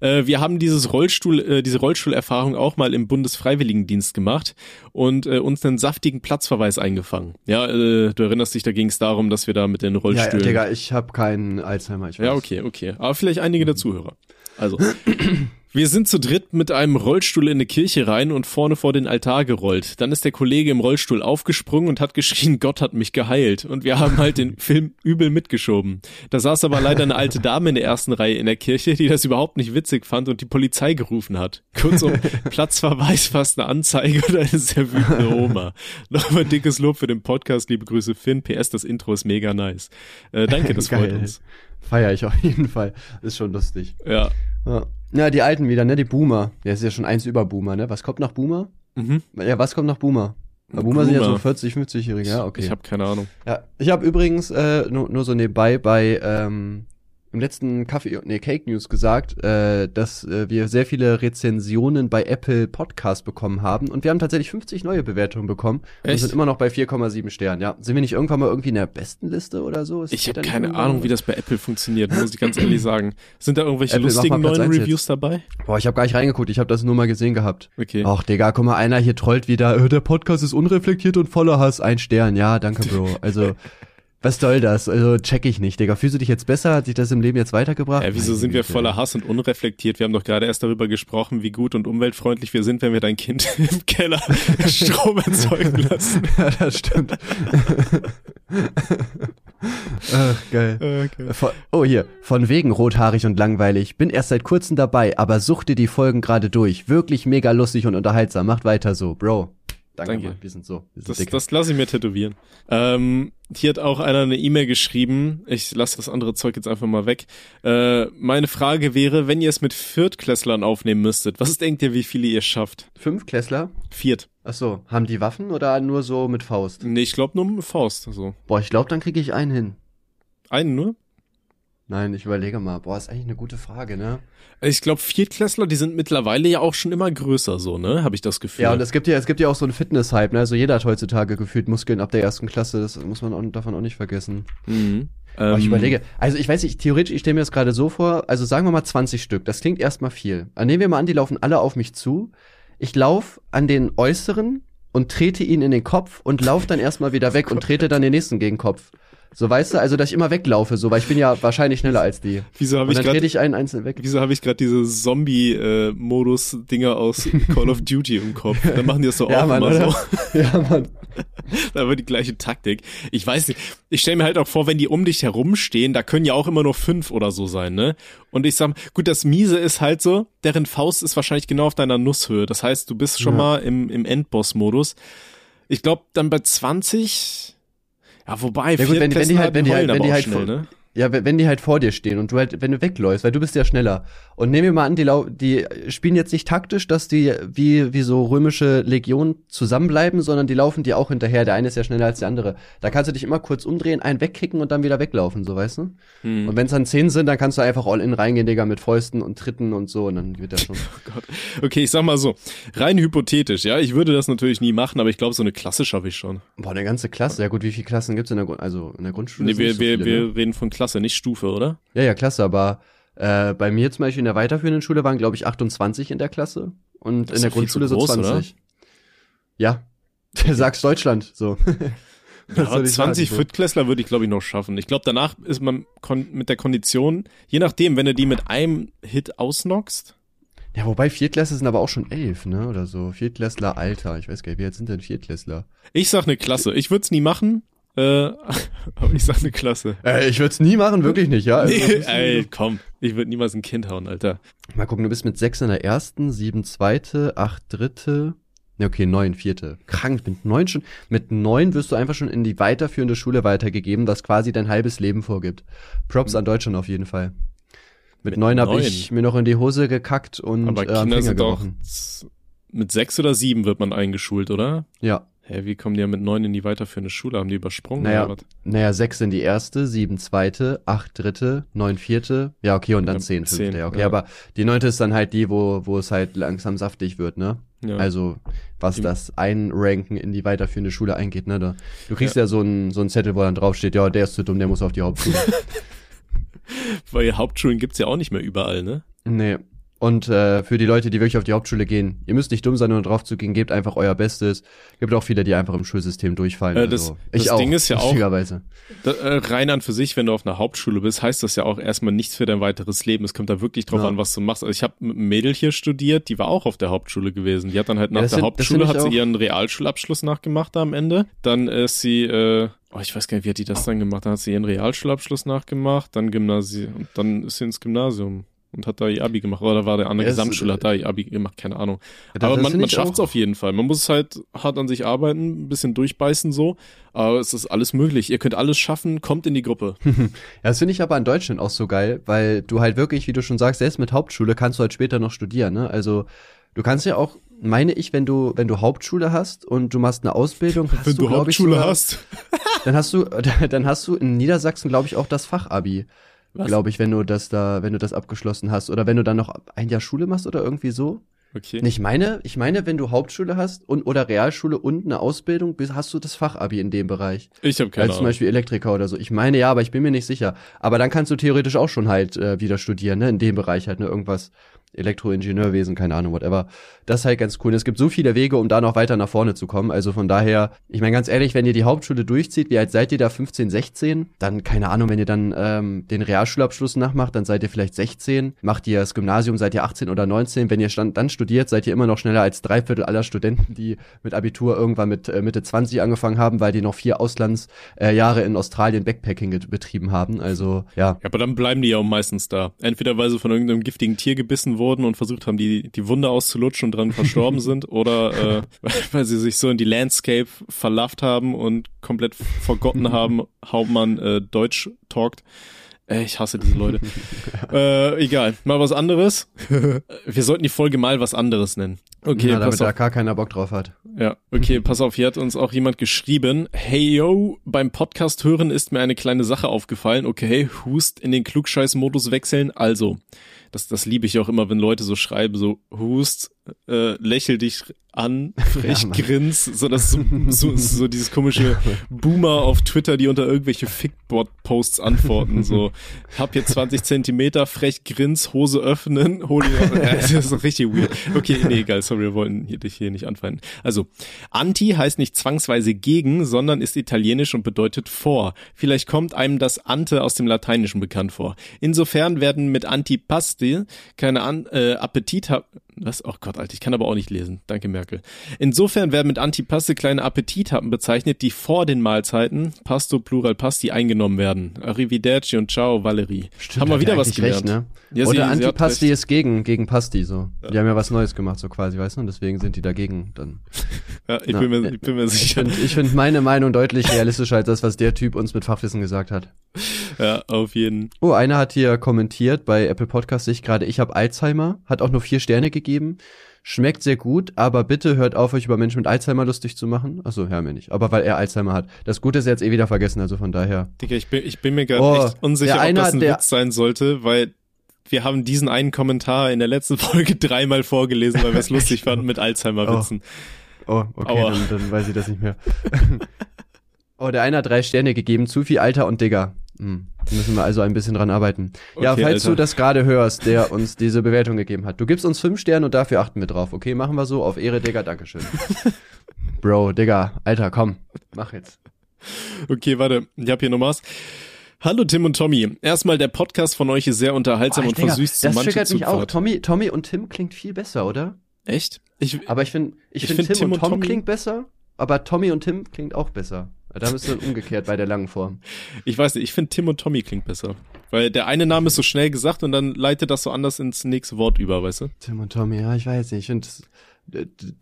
Äh, wir haben dieses Rollstuhl, äh, diese Rollstuhlerfahrung auch mal im Bundesfreiwilligendienst gemacht und äh, uns einen saftigen Platzverweis eingefangen. Ja, äh, du erinnerst dich, da ging es darum, dass wir da mit den Rollstühlen. Ja, Digga, ich habe keinen Alzheimer. Ich weiß. Ja, okay, okay. Aber vielleicht einige der Zuhörer. Also, wir sind zu dritt mit einem Rollstuhl in eine Kirche rein und vorne vor den Altar gerollt. Dann ist der Kollege im Rollstuhl aufgesprungen und hat geschrien, Gott hat mich geheilt. Und wir haben halt den Film übel mitgeschoben. Da saß aber leider eine alte Dame in der ersten Reihe in der Kirche, die das überhaupt nicht witzig fand und die Polizei gerufen hat. Kurzum, Platzverweis, fast eine Anzeige oder eine sehr wütende Oma. Nochmal dickes Lob für den Podcast. Liebe Grüße, Finn. PS, das Intro ist mega nice. Äh, danke, das freut uns. Feier ich auf jeden Fall. Ist schon lustig. Ja. Ja. Ja, die alten wieder, ne? Die Boomer. Der ist ja schon eins über Boomer, ne? Was kommt nach Boomer? Mhm. Ja, was kommt nach Boomer? Boomer, Boomer sind ja so 40, 50-Jährige, ja, okay. Ich habe keine Ahnung. Ja, ich habe übrigens äh, nur, nur so nebenbei bei ähm, im letzten Kaffee, nee, Cake News gesagt, äh, dass äh, wir sehr viele Rezensionen bei Apple Podcast bekommen haben und wir haben tatsächlich 50 neue Bewertungen bekommen Echt? und sind immer noch bei 4,7 Sternen. Ja, sind wir nicht irgendwann mal irgendwie in der besten Liste oder so? Ist ich habe keine Ahnung, wie das bei Apple funktioniert, muss ich ganz ehrlich sagen. Sind da irgendwelche Apple, lustigen neuen Reviews jetzt. dabei? Boah, ich habe gar nicht reingeguckt, ich habe das nur mal gesehen gehabt. Okay. Ach, Digga, guck mal, einer hier trollt wieder, äh, der Podcast ist unreflektiert und voller Hass, ein Stern. Ja, danke, Bro. Also Was soll das? Also check ich nicht, Digga. Fühlst du dich jetzt besser? Hat sich das im Leben jetzt weitergebracht? Ja, wieso sind wir voller Hass und unreflektiert? Wir haben doch gerade erst darüber gesprochen, wie gut und umweltfreundlich wir sind, wenn wir dein Kind im Keller Strom erzeugen lassen. ja, das stimmt. Ach, geil. Okay. Von, oh, hier. Von wegen rothaarig und langweilig. Bin erst seit kurzem dabei, aber suchte die Folgen gerade durch. Wirklich mega lustig und unterhaltsam. Macht weiter so, Bro. Danke, Danke. Mann. wir sind so. Wir sind das das lasse ich mir tätowieren. Ähm, hier hat auch einer eine E-Mail geschrieben. Ich lasse das andere Zeug jetzt einfach mal weg. Äh, meine Frage wäre, wenn ihr es mit Viertklässlern aufnehmen müsstet, was denkt ihr, wie viele ihr schafft? Fünftklässler? Viert. Ach so, haben die Waffen oder nur so mit Faust? Nee, ich glaube nur mit Faust. Also. Boah, ich glaube, dann kriege ich einen hin. Einen nur? Nein, ich überlege mal. Boah, ist eigentlich eine gute Frage, ne? Ich glaube, Viertklässler, die sind mittlerweile ja auch schon immer größer, so, ne? Habe ich das Gefühl. Ja, und es gibt ja, es gibt ja auch so einen Fitness-Hype, ne? Also jeder hat heutzutage gefühlt Muskeln ab der ersten Klasse, das muss man auch, davon auch nicht vergessen. Mhm. Aber ich Ähm, überlege, also ich weiß nicht, theoretisch, ich stelle mir das gerade so vor, also sagen wir mal 20 Stück, das klingt erstmal viel. Aber nehmen wir mal an, die laufen alle auf mich zu. Ich laufe an den äußeren und trete ihn in den Kopf und laufe dann erstmal wieder weg und trete dann den nächsten gegen den Kopf. So weißt du, also dass ich immer weglaufe, so, weil ich bin ja wahrscheinlich schneller als die. Wieso habe ich gerade ich einen einzeln weg. Wieso habe ich gerade diese Zombie-Modus-Dinger aus Call of Duty im Kopf? Dann machen die das doch Ja, auch Mann, immer oder? so. Ja, Mann. Aber die gleiche Taktik. Ich weiß nicht. Ich stelle mir halt auch vor, wenn die um dich herumstehen, da können ja auch immer nur fünf oder so sein, ne? Und ich sag, gut, das Miese ist halt so, deren Faust ist wahrscheinlich genau auf deiner Nusshöhe. Das heißt, du bist schon Ja. mal im, im Endboss-Modus. Ich glaube, dann bei 20, ja, wobei, Ja gut, wenn, wenn die halt, wenn die halt, wenn die auch halt, schnell, vor, ne? ja, wenn die halt vor dir stehen und du halt, wenn du wegläufst, weil du bist ja schneller. Und nehmen wir mal an, die, lau die spielen jetzt nicht taktisch, dass die wie, wie so römische Legionen zusammenbleiben, sondern die laufen dir auch hinterher. Der eine ist ja schneller als der andere. Da kannst du dich immer kurz umdrehen, einen wegkicken und dann wieder weglaufen, so weißt du? Hm. Und wenn es dann zehn sind, dann kannst du einfach all in reingehen, Digga, mit Fäusten und Tritten und so und dann wird das schon. Gott. Okay, ich sag mal so, rein hypothetisch, ja, ich würde das natürlich nie machen, aber ich glaube, so eine Klasse schaffe ich schon. Boah, eine ganze Klasse. Ja gut, wie viele Klassen gibt's in der Grund also in der Grundschule? Nee, wir, so wir, viele, wir ne? reden von Klasse, nicht Stufe, oder? Ja, ja, klasse, aber äh, bei mir zum Beispiel in der weiterführenden Schule waren, glaube ich, 28 in der Klasse und in der Grundschule groß, so 20. Ja. Sagst Deutschland, so. Ja, Was aber soll ich 20 sagen, so? Viertklässler würde ich, glaube ich, noch schaffen. Ich glaube, danach ist man mit der Kondition, je nachdem, wenn du die mit einem Hit ausnockst, Ja, wobei Viertklässler sind aber auch schon elf, ne, oder so. Viertklässler Alter, ich weiß gar nicht, wie alt sind denn Viertklässler? ich sag eine Klasse. Ich würde es nie machen, äh, aber ich sag eine Klasse. Äh, ich würde es nie machen, wirklich nicht, ja. Also, Nee, ist- ey, komm, ich würde niemals ein Kind hauen, Alter. Mal gucken, du bist mit sechs in der ersten, sieben zweite, acht dritte. Ja, okay, neun vierte. Krank, mit neun schon. Mit neun wirst du einfach schon in die weiterführende Schule weitergegeben, was quasi dein halbes Leben vorgibt. Props an Deutschland auf jeden Fall. Mit, Mit neun habe ich mir noch in die Hose gekackt und Aber äh, Kinder Finger sind doch, gebrochen. mit sechs oder sieben wird man eingeschult, oder? Ja. Hä, wie kommen die ja mit neun in die weiterführende Schule? Haben die übersprungen Naja, oder was? naja, sechs in die erste, sieben zweite, acht dritte, neun vierte. Ja, okay, und dann Ja, zehn fünfte. zehn, Ja, okay, ja. aber die neunte ist dann halt die, wo, wo es halt langsam saftig wird, ne? Ja. Also, was Die- das Einranken in die weiterführende Schule eingeht, ne? Da, du kriegst ja, so einen so einen Zettel, wo dann draufsteht, ja, der ist zu dumm, der muss auf die Hauptschule. Weil Hauptschulen gibt's ja auch nicht mehr überall, ne? nee. Und äh, für die Leute, die wirklich auf die Hauptschule gehen, ihr müsst nicht dumm sein, um drauf zu gehen, gebt einfach euer Bestes. Gibt auch viele, die einfach im Schulsystem durchfallen. Äh, das- also, das ich auch, Ding ist ja auch-. Da, äh, rein an für sich, wenn du auf einer Hauptschule bist, heißt das ja auch erstmal nichts für dein weiteres Leben. Es kommt da wirklich drauf Ja. an, was du machst. Also ich habe mit einem Mädel hier studiert, die war auch auf der Hauptschule gewesen. Die hat dann halt nach das der sind- Hauptschule hat sie ihren Realschulabschluss nachgemacht da am Ende. Dann ist sie, äh, oh, ich weiß gar nicht, wie hat die das dann gemacht? Dann hat sie ihren Realschulabschluss nachgemacht, dann Gymnasium, und dann ist sie ins Gymnasium und hat da ihr Abi gemacht. Oder war der an der Ja, es- Gesamtschule, hat da ihr Abi gemacht, keine Ahnung. Ja, Aber man, man ich schafft es auf jeden Fall. Man muss halt hart an sich arbeiten, ein bisschen durchbeißen so. Aber es ist alles möglich. Ihr könnt alles schaffen, kommt in die Gruppe. Ja, das finde ich aber in Deutschland auch so geil, weil du halt wirklich, wie du schon sagst, selbst mit Hauptschule kannst du halt später noch studieren, ne? Also du kannst ja auch, meine ich, wenn du wenn du Hauptschule hast und du machst eine Ausbildung, hast Wenn du, ich, Hauptschule sogar- hast. dann hast du dann hast du in Niedersachsen glaube ich auch das Fachabi? Glaube ich, wenn du das da wenn du das abgeschlossen hast oder wenn du dann noch ein Jahr Schule machst oder irgendwie so. Okay. Ich meine, ich meine, wenn du Hauptschule hast und oder Realschule und eine Ausbildung, hast du das Fachabi in dem Bereich. Ich habe keine Als zum. Beispiel Elektriker oder so. Ich meine ja, aber ich bin mir nicht sicher. Aber dann kannst du theoretisch auch schon halt äh, wieder studieren, ne? In dem Bereich halt, ne? Irgendwas Elektroingenieurwesen, keine Ahnung, whatever. Das ist halt ganz cool. Es gibt so viele Wege, um da noch weiter nach vorne zu kommen. Also von daher, ich meine ganz ehrlich, wenn ihr die Hauptschule durchzieht, wie alt seid ihr da? 15, 16? Dann, keine Ahnung, wenn ihr dann ähm, den Realschulabschluss nachmacht, dann seid ihr vielleicht 16. Macht ihr das Gymnasium, seid ihr 18 oder 19. Wenn ihr stand, dann studiert, seid ihr immer noch schneller als drei Viertel aller Studenten, die mit Abitur irgendwann mit äh, Mitte 20 angefangen haben, weil die noch vier Auslandsjahre äh, in Australien Backpacking betrieben haben. Also ja, Ja, aber dann bleiben die ja auch meistens da. Entweder weil sie von irgendeinem giftigen Tier gebissen wurden und versucht haben, die, die Wunde auszulutschen und dran verstorben sind, oder äh, weil sie sich so in die Landscape verlafft haben und komplett vergotten haben, how man äh, Deutsch talkt. Ey, ich hasse diese Leute. äh, egal, mal was anderes. Wir sollten die Folge mal was anderes nennen. Okay, pass damit da gar keiner Bock drauf hat. Ja, okay, pass auf, hier hat uns auch jemand geschrieben. Hey yo, beim Podcast hören ist mir eine kleine Sache aufgefallen. Okay, Hust in den Klugscheiß-Modus wechseln. Also, das, das liebe ich auch immer, wenn Leute so schreiben, so Hust, äh, lächel dich an, frech Ja, grins, so das so, so, so dieses komische Boomer auf Twitter, die unter irgendwelche Fickbot-Posts antworten, so hab hier 20 Zentimeter, frech grins, Hose öffnen, hol ihn das ist richtig weird. Okay, nee, egal, sorry, wir wollten hier, dich hier nicht anfeinden. Also, Anti heißt nicht zwangsweise gegen, sondern ist italienisch und bedeutet vor. Vielleicht kommt einem das Ante aus dem Lateinischen bekannt vor. Insofern werden mit Antipasti keine An äh, Appetit haben. Was? Oh Gott, Alter, ich kann aber auch nicht lesen. Danke, Merkel. Insofern werden mit Antipaste kleine Appetithappen bezeichnet, die vor den Mahlzeiten, Pasto Plural Pasti, eingenommen werden. Arrivederci und Ciao, Valerie. haben wir wieder ja was gelernt. Recht, ne? Ja, sie- Oder sie Antipasti recht. ist gegen, gegen Pasti, so. Die haben ja was Neues gemacht, so quasi, weißt du? Und deswegen sind die dagegen dann. Ja, ich, Na, bin mir, ich bin mir Ich sicher. finde ich find meine Meinung deutlich realistischer als das, was der Typ uns mit Fachwissen gesagt hat. Ja, auf jeden. Oh, einer hat hier kommentiert bei Apple Podcast ich gerade, ich habe Alzheimer, hat auch nur vier Sterne gegeben. Schmeckt sehr gut, aber bitte hört auf, euch über Menschen mit Alzheimer lustig zu machen. Achso, hör mir nicht. Aber weil er Alzheimer hat. Das Gute ist er jetzt eh wieder vergessen, also von daher. Digga, ich bin, ich bin mir gerade Oh, echt unsicher, ob das ein der- Witz sein sollte, weil wir haben diesen einen Kommentar in der letzten Folge dreimal vorgelesen, weil wir es lustig fanden mit Alzheimer-Witzen. Oh, okay, Aua. dann, dann weiß ich das nicht mehr. oh, der eine hat drei Sterne gegeben, zu viel Alter und Digger. Hm. da Müssen wir also ein bisschen dran arbeiten. ja, Okay, falls Alter. du das gerade hörst, der uns diese Bewertung gegeben hat. Du gibst uns fünf Sterne und dafür achten wir drauf. Okay, machen wir so. Auf Ehre, Digger, Dankeschön. Bro, Digger, Alter, komm, mach jetzt. Okay, warte, ich hab hier noch was. Hallo Tim und Tommy. Erstmal, der Podcast von euch ist sehr unterhaltsam Boah, und Digga, versüßt so das manche triggert mich auch. Tommy, Tommy und Tim klingt viel besser, oder? Echt? Ich, Aber ich finde, ich, Ich finde find Tim, Tim und und Tom Tommy- klingt besser, aber Tommy und Tim klingt auch besser. Da bist du umgekehrt bei der langen Form. ich weiß nicht, ich finde Tim und Tommy klingt besser. Weil der eine Name ist so schnell gesagt und dann leitet das so anders ins nächste Wort über, weißt du? Tim und Tommy, ja, ich weiß nicht. Ich finde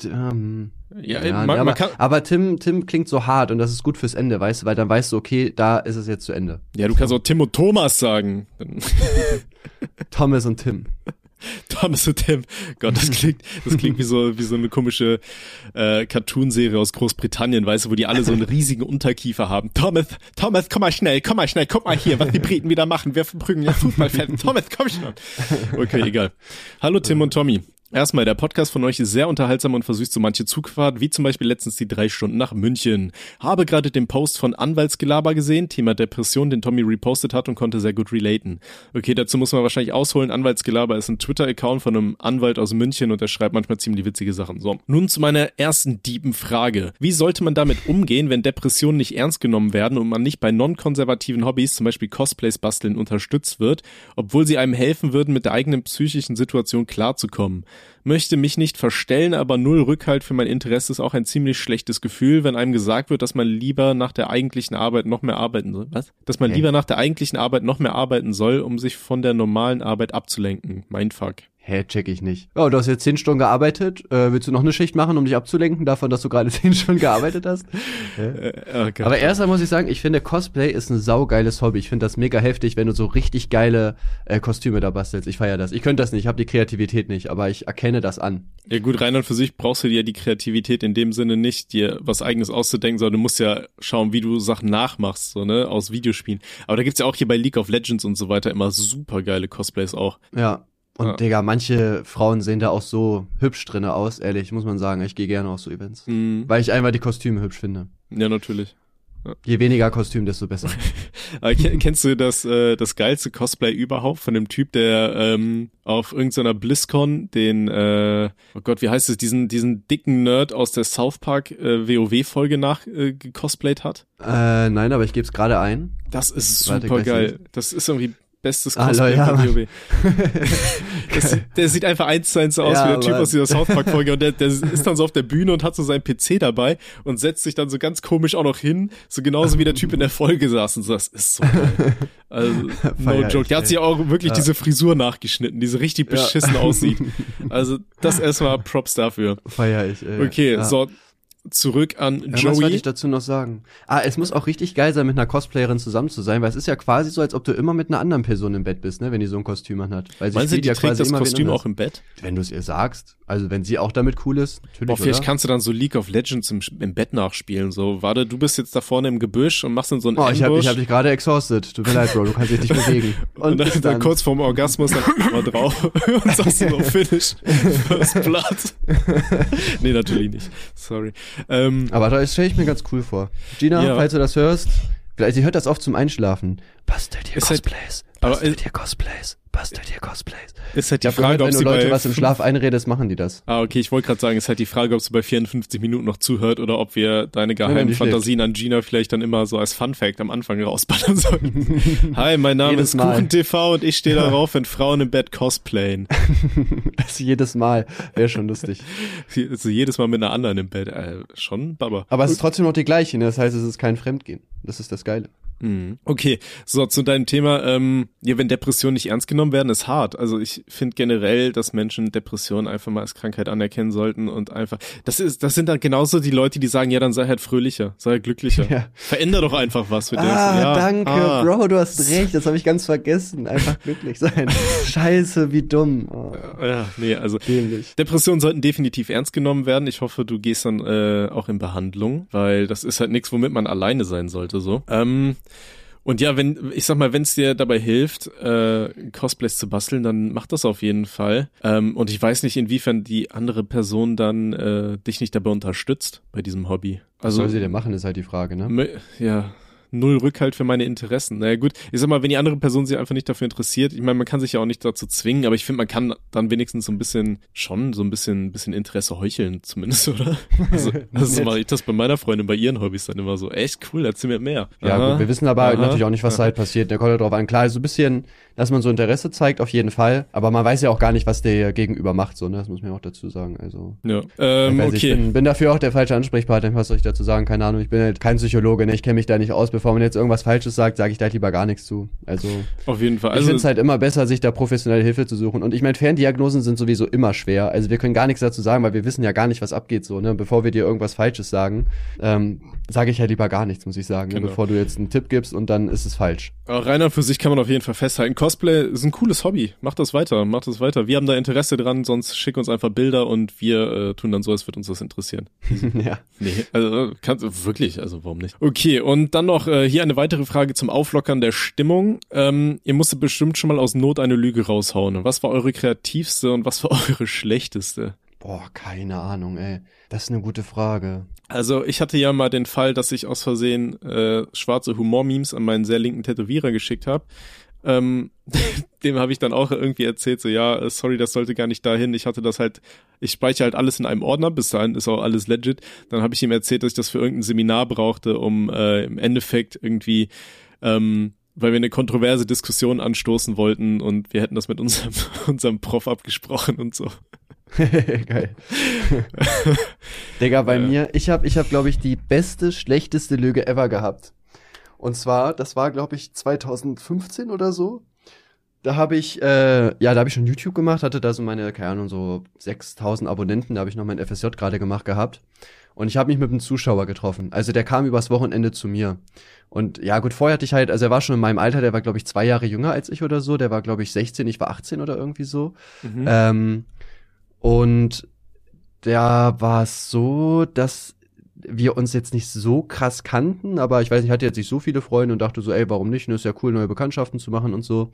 ähm, Ja, ja, man, aber, man kann, aber Tim, Tim klingt so hart und das ist gut fürs Ende, weißt du, weil dann weißt du, okay, da ist es jetzt zu Ende. ja, du kannst auch Tim und Thomas sagen. Thomas und Tim. Thomas und Tim. Gott, das klingt, das klingt wie so, wie so eine komische äh, Cartoonserie aus Großbritannien, weißt du, wo die alle so einen riesigen Unterkiefer haben. Thomas, Thomas, komm mal schnell, komm mal schnell, guck mal hier, was die Briten wieder machen. Wir verprügeln ja Fußballfans. Thomas, komm schon. Okay, egal. Hallo Tim und Tommy. Erstmal, der Podcast von euch ist sehr unterhaltsam und versüßt so manche Zugfahrt, wie zum Beispiel letztens die drei Stunden nach München. Habe gerade den Post von Anwaltsgelaber gesehen, Thema Depression, den Tommy repostet hat und konnte sehr gut relaten. Okay, dazu muss man wahrscheinlich ausholen. Anwaltsgelaber ist ein Twitter-Account von einem Anwalt aus München und der schreibt manchmal ziemlich witzige Sachen. So, nun zu meiner ersten diepen Frage. Wie sollte man damit umgehen, wenn Depressionen nicht ernst genommen werden und man nicht bei non-konservativen Hobbys, zum Beispiel Cosplays basteln, unterstützt wird, obwohl sie einem helfen würden, mit der eigenen psychischen Situation klarzukommen? Möchte mich nicht verstellen, aber null Rückhalt für mein Interesse ist auch ein ziemlich schlechtes Gefühl, wenn einem gesagt wird, dass man lieber nach der eigentlichen Arbeit noch mehr arbeiten soll. Was? Dass man Hä? lieber nach der eigentlichen Arbeit noch mehr arbeiten soll, um sich von der normalen Arbeit abzulenken. Mindfuck. Hä, check ich nicht. Oh, du hast jetzt zehn Stunden gearbeitet. Äh, willst du noch eine Schicht machen, um dich abzulenken davon, dass du gerade zehn Stunden gearbeitet hast? Äh, oh Gott. Aber erstmal muss ich sagen, ich finde Cosplay ist ein saugeiles Hobby. Ich finde das mega heftig, wenn du so richtig geile äh, Kostüme da bastelst. Ich feiere das. Ich könnte das nicht, ich habe die Kreativität nicht, aber ich erkenne das an. Ja gut, rein und für sich brauchst du dir die Kreativität in dem Sinne nicht, dir was eigenes auszudenken, sondern du musst ja schauen, wie du Sachen nachmachst, so, ne, aus Videospielen. Aber da gibt's ja auch hier bei League of Legends und so weiter immer super geile Cosplays auch. Ja. Und Ja. Digga, manche Frauen sehen da auch so hübsch drinne aus, ehrlich, muss man sagen. Ich gehe gerne auf so Events. Mhm. Weil ich einfach die Kostüme hübsch finde. Ja, natürlich. Je weniger Kostüm, desto besser. Kennst du das, äh, das geilste Cosplay überhaupt von dem Typ, der ähm, auf irgendeiner BlizzCon den, äh, oh Gott, wie heißt es, diesen, diesen dicken Nerd aus der South Park äh, WoW-Folge nach äh, gecosplayt hat? äh, nein, aber ich gebe es gerade ein. Das ist super geil. Das ist irgendwie bestes Ah, Cosplay ja, von. WoW. Das, der sieht einfach eins zu eins so aus Ja, wie der Typ Mann. aus dieser South Park Folge und der, der ist dann so auf der Bühne und hat so seinen PC dabei und setzt sich dann so ganz komisch auch noch hin, so genauso wie der Typ in der Folge saß und so, das ist so geil. Also, no joke. Der hat sich auch wirklich Ja. diese Frisur nachgeschnitten, die so richtig beschissen aussieht. Also, das erstmal Props dafür. Feier ich. Ey. Okay, ja. so. Zurück an Ja, Was Joey. wollte ich dazu noch sagen? Ah, es muss auch richtig geil sein, mit einer Cosplayerin zusammen zu sein, weil es ist ja quasi so, als ob du immer mit einer anderen Person im Bett bist, ne, wenn die so ein Kostüm anhat. Weil sie Meinst du, die ja trägt quasi das Kostüm auch im Bett? Wenn du es ihr sagst. Also wenn sie auch damit cool ist, natürlich, Boah, vielleicht oder? kannst du dann so League of Legends im, im Bett nachspielen. So, warte, du bist jetzt da vorne im Gebüsch und machst dann so einen Oh, ich hab, Ambush. ich hab dich gerade exhausted. Tut mir leid, Bro, du kannst dich nicht bewegen. und, dann, bis dann kurz vorm Orgasmus dann mal drauf und sagst so Finish. First Blood. nee, natürlich nicht. Sorry. Ähm, Aber das stelle ich mir ganz cool vor. Gina, Ja. falls du das hörst, vielleicht, sie hört das oft zum Einschlafen. Bastelt ihr halt- Cosplays? aber Bastelt ihr Cosplays? Bastelt ihr Cosplays? ist halt die gehört, Frage, ob wenn du sie Leute was im Schlaf einredest, machen die das. Ah, okay, ich wollte gerade sagen, ist halt die Frage, ob sie bei 54 Minuten noch zuhört oder ob wir deine geheimen. Fantasien an Gina vielleicht dann immer so als Fun Fact am Anfang rausballern sollten. Hi, mein Name Jedes ist Mal. Kuchen TV und ich stehe darauf, wenn Frauen im Bett cosplayen. Das jedes Mal. Wäre schon lustig. Also jedes Mal mit einer anderen im Bett. Äh, schon, Baba. Aber es ist trotzdem noch die gleiche, ne? Das heißt, es ist kein Fremdgehen. Das ist das Geile. Mhm. Okay, so zu deinem Thema, ähm, ja, wenn Depressionen nicht ernst genommen werden, ist hart. Also ich finde generell, dass Menschen Depressionen einfach mal als Krankheit anerkennen sollten und einfach, das ist, das sind dann genauso die Leute, die sagen, ja, dann sei halt fröhlicher, sei halt glücklicher. Ja. Veränder doch einfach was für dich. Ah, ja, danke, ah. Bro, du hast recht. Das habe ich ganz vergessen. Einfach glücklich sein. Scheiße, wie dumm. Oh, Ja, nee, also dämlich. Depressionen sollten definitiv ernst genommen werden. Ich hoffe, du gehst dann äh, auch in Behandlung, weil das ist halt nichts, womit man alleine sein sollte. So. Ähm, und ja, wenn ich sag mal, wenn es dir dabei hilft, äh, Cosplays zu basteln, dann mach das auf jeden Fall. Ähm, und ich weiß nicht, inwiefern die andere Person dann äh, dich nicht dabei unterstützt bei diesem Hobby. Was Also soll sie denn machen, ist halt die Frage, ne? Ja, null Rückhalt für meine Interessen. Naja gut, ich sag mal, wenn die andere Person sich einfach nicht dafür interessiert, ich meine, man kann sich ja auch nicht dazu zwingen, aber ich finde, man kann dann wenigstens so ein bisschen, schon so ein bisschen, bisschen Interesse heucheln zumindest, oder? Also, also mache ich das bei meiner Freundin, bei ihren Hobbys dann immer so, echt cool, erzähl mir mehr. Ja, Aha, gut, wir wissen aber aha, natürlich auch nicht, was da halt passiert. Der kommt ja drauf an. Klar, so ein bisschen, dass man so Interesse zeigt, auf jeden Fall. Aber man weiß ja auch gar nicht, was der Gegenüber macht, so, ne? Das muss man ja auch dazu sagen. Also. Ja, ähm, ich, weiß, nicht, ich okay. bin, bin dafür auch der falsche Ansprechpartner. Was soll ich dazu sagen? Keine Ahnung. Ich bin halt kein Psychologe, ne? Ich kenne mich da nicht aus. Bevor man jetzt irgendwas Falsches sagt, sage ich da halt lieber gar nichts zu. Also, Auf jeden Fall. ich Also, finde es halt immer besser, sich da professionelle Hilfe zu suchen. Und ich meine, Ferndiagnosen sind sowieso immer schwer. Also wir können gar nichts dazu sagen, weil wir wissen ja gar nicht, was abgeht so. Ne? Bevor wir dir irgendwas Falsches sagen, ähm, sage ich halt lieber gar nichts, muss ich sagen. Ne? Genau. Bevor du jetzt einen Tipp gibst und dann ist es falsch. Aber rein und für sich kann man auf jeden Fall festhalten. Cosplay ist ein cooles Hobby. Mach das weiter, mach das weiter. Wir haben da Interesse dran, sonst schick uns einfach Bilder und wir äh, tun dann so, als würde uns das interessieren. ja. Nee, also kannst du wirklich, also warum nicht? Okay, und dann noch äh, hier eine weitere Frage zum Auflockern der Stimmung. Ähm, ihr musstet bestimmt schon mal aus Not eine Lüge raushauen. Was war eure kreativste und was war eure schlechteste? Boah, keine Ahnung, ey. Das ist eine gute Frage. Also ich hatte ja mal den Fall, dass ich aus Versehen äh, schwarze Humor-Memes an meinen sehr linken Tätowierer geschickt habe. Ähm, dem habe ich dann auch irgendwie erzählt, so ja, äh, sorry, das sollte gar nicht dahin. Ich hatte das halt, ich speichere halt alles in einem Ordner, bis dahin ist auch alles legit. Dann habe ich ihm erzählt, dass ich das für irgendein Seminar brauchte, um äh, im Endeffekt irgendwie, ähm, weil wir eine kontroverse Diskussion anstoßen wollten und wir hätten das mit unserem, unserem Prof abgesprochen und so. Geil. Digga, bei Äh. mir, ich habe, ich hab, glaube ich, die beste, schlechteste Lüge ever gehabt. Und zwar, das war, glaube ich, 2015 oder so. Da habe ich, äh, ja, da habe ich schon YouTube gemacht, hatte da so meine, keine Ahnung, so 6000 Abonnenten, da habe ich noch mein FSJ gerade gemacht gehabt. Und ich habe mich mit einem Zuschauer getroffen. Also der kam übers Wochenende zu mir. Und ja, gut, vorher hatte ich halt, also er war schon in meinem Alter, der war, glaube ich, zwei Jahre jünger als ich oder so. Der war, glaube ich, 16, ich war 18 oder irgendwie so. Mhm. Ähm, und da war es so, dass wir uns jetzt nicht so krass kannten, aber ich weiß nicht, ich hatte jetzt nicht so viele Freunde und dachte so, ey, warum nicht? Ne, ist ja cool, neue Bekanntschaften zu machen und so.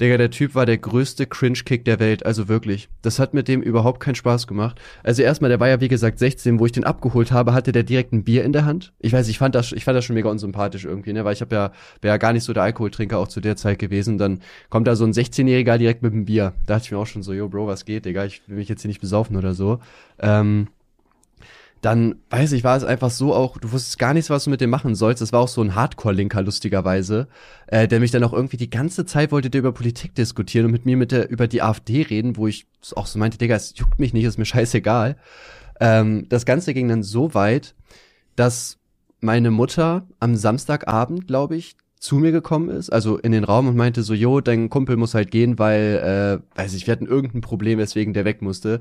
Digga, der Typ war der größte Cringe-Kick der Welt, also wirklich. Das hat mit dem überhaupt keinen Spaß gemacht. Also erstmal, der war ja wie gesagt 16, wo ich den abgeholt habe, hatte der direkt ein Bier in der Hand. Ich weiß, ich fand das, ich fand das schon mega unsympathisch irgendwie, ne, weil ich habe ja, wäre ja gar nicht so der Alkoholtrinker auch zu der Zeit gewesen. Dann kommt da so ein 16-Jähriger direkt mit einem Bier. Da dachte ich mir auch schon so, yo, Bro, was geht, Digga, ich will mich jetzt hier nicht besaufen oder so. Ähm, dann, weiß ich, war es einfach so auch, du wusstest gar nichts, was du mit dem machen sollst. Das war auch so ein Hardcore-Linker, lustigerweise, äh, der mich dann auch irgendwie die ganze Zeit wollte der über Politik diskutieren und mit mir mit der, über die AfD reden, wo ich auch so meinte, Digga, es juckt mich nicht, ist mir scheißegal. Ähm, das Ganze ging dann so weit, dass meine Mutter am Samstagabend, glaube ich, zu mir gekommen ist, also in den Raum und meinte so, jo, dein Kumpel muss halt gehen, weil, äh, weiß ich, wir hatten irgendein Problem, weswegen der weg musste.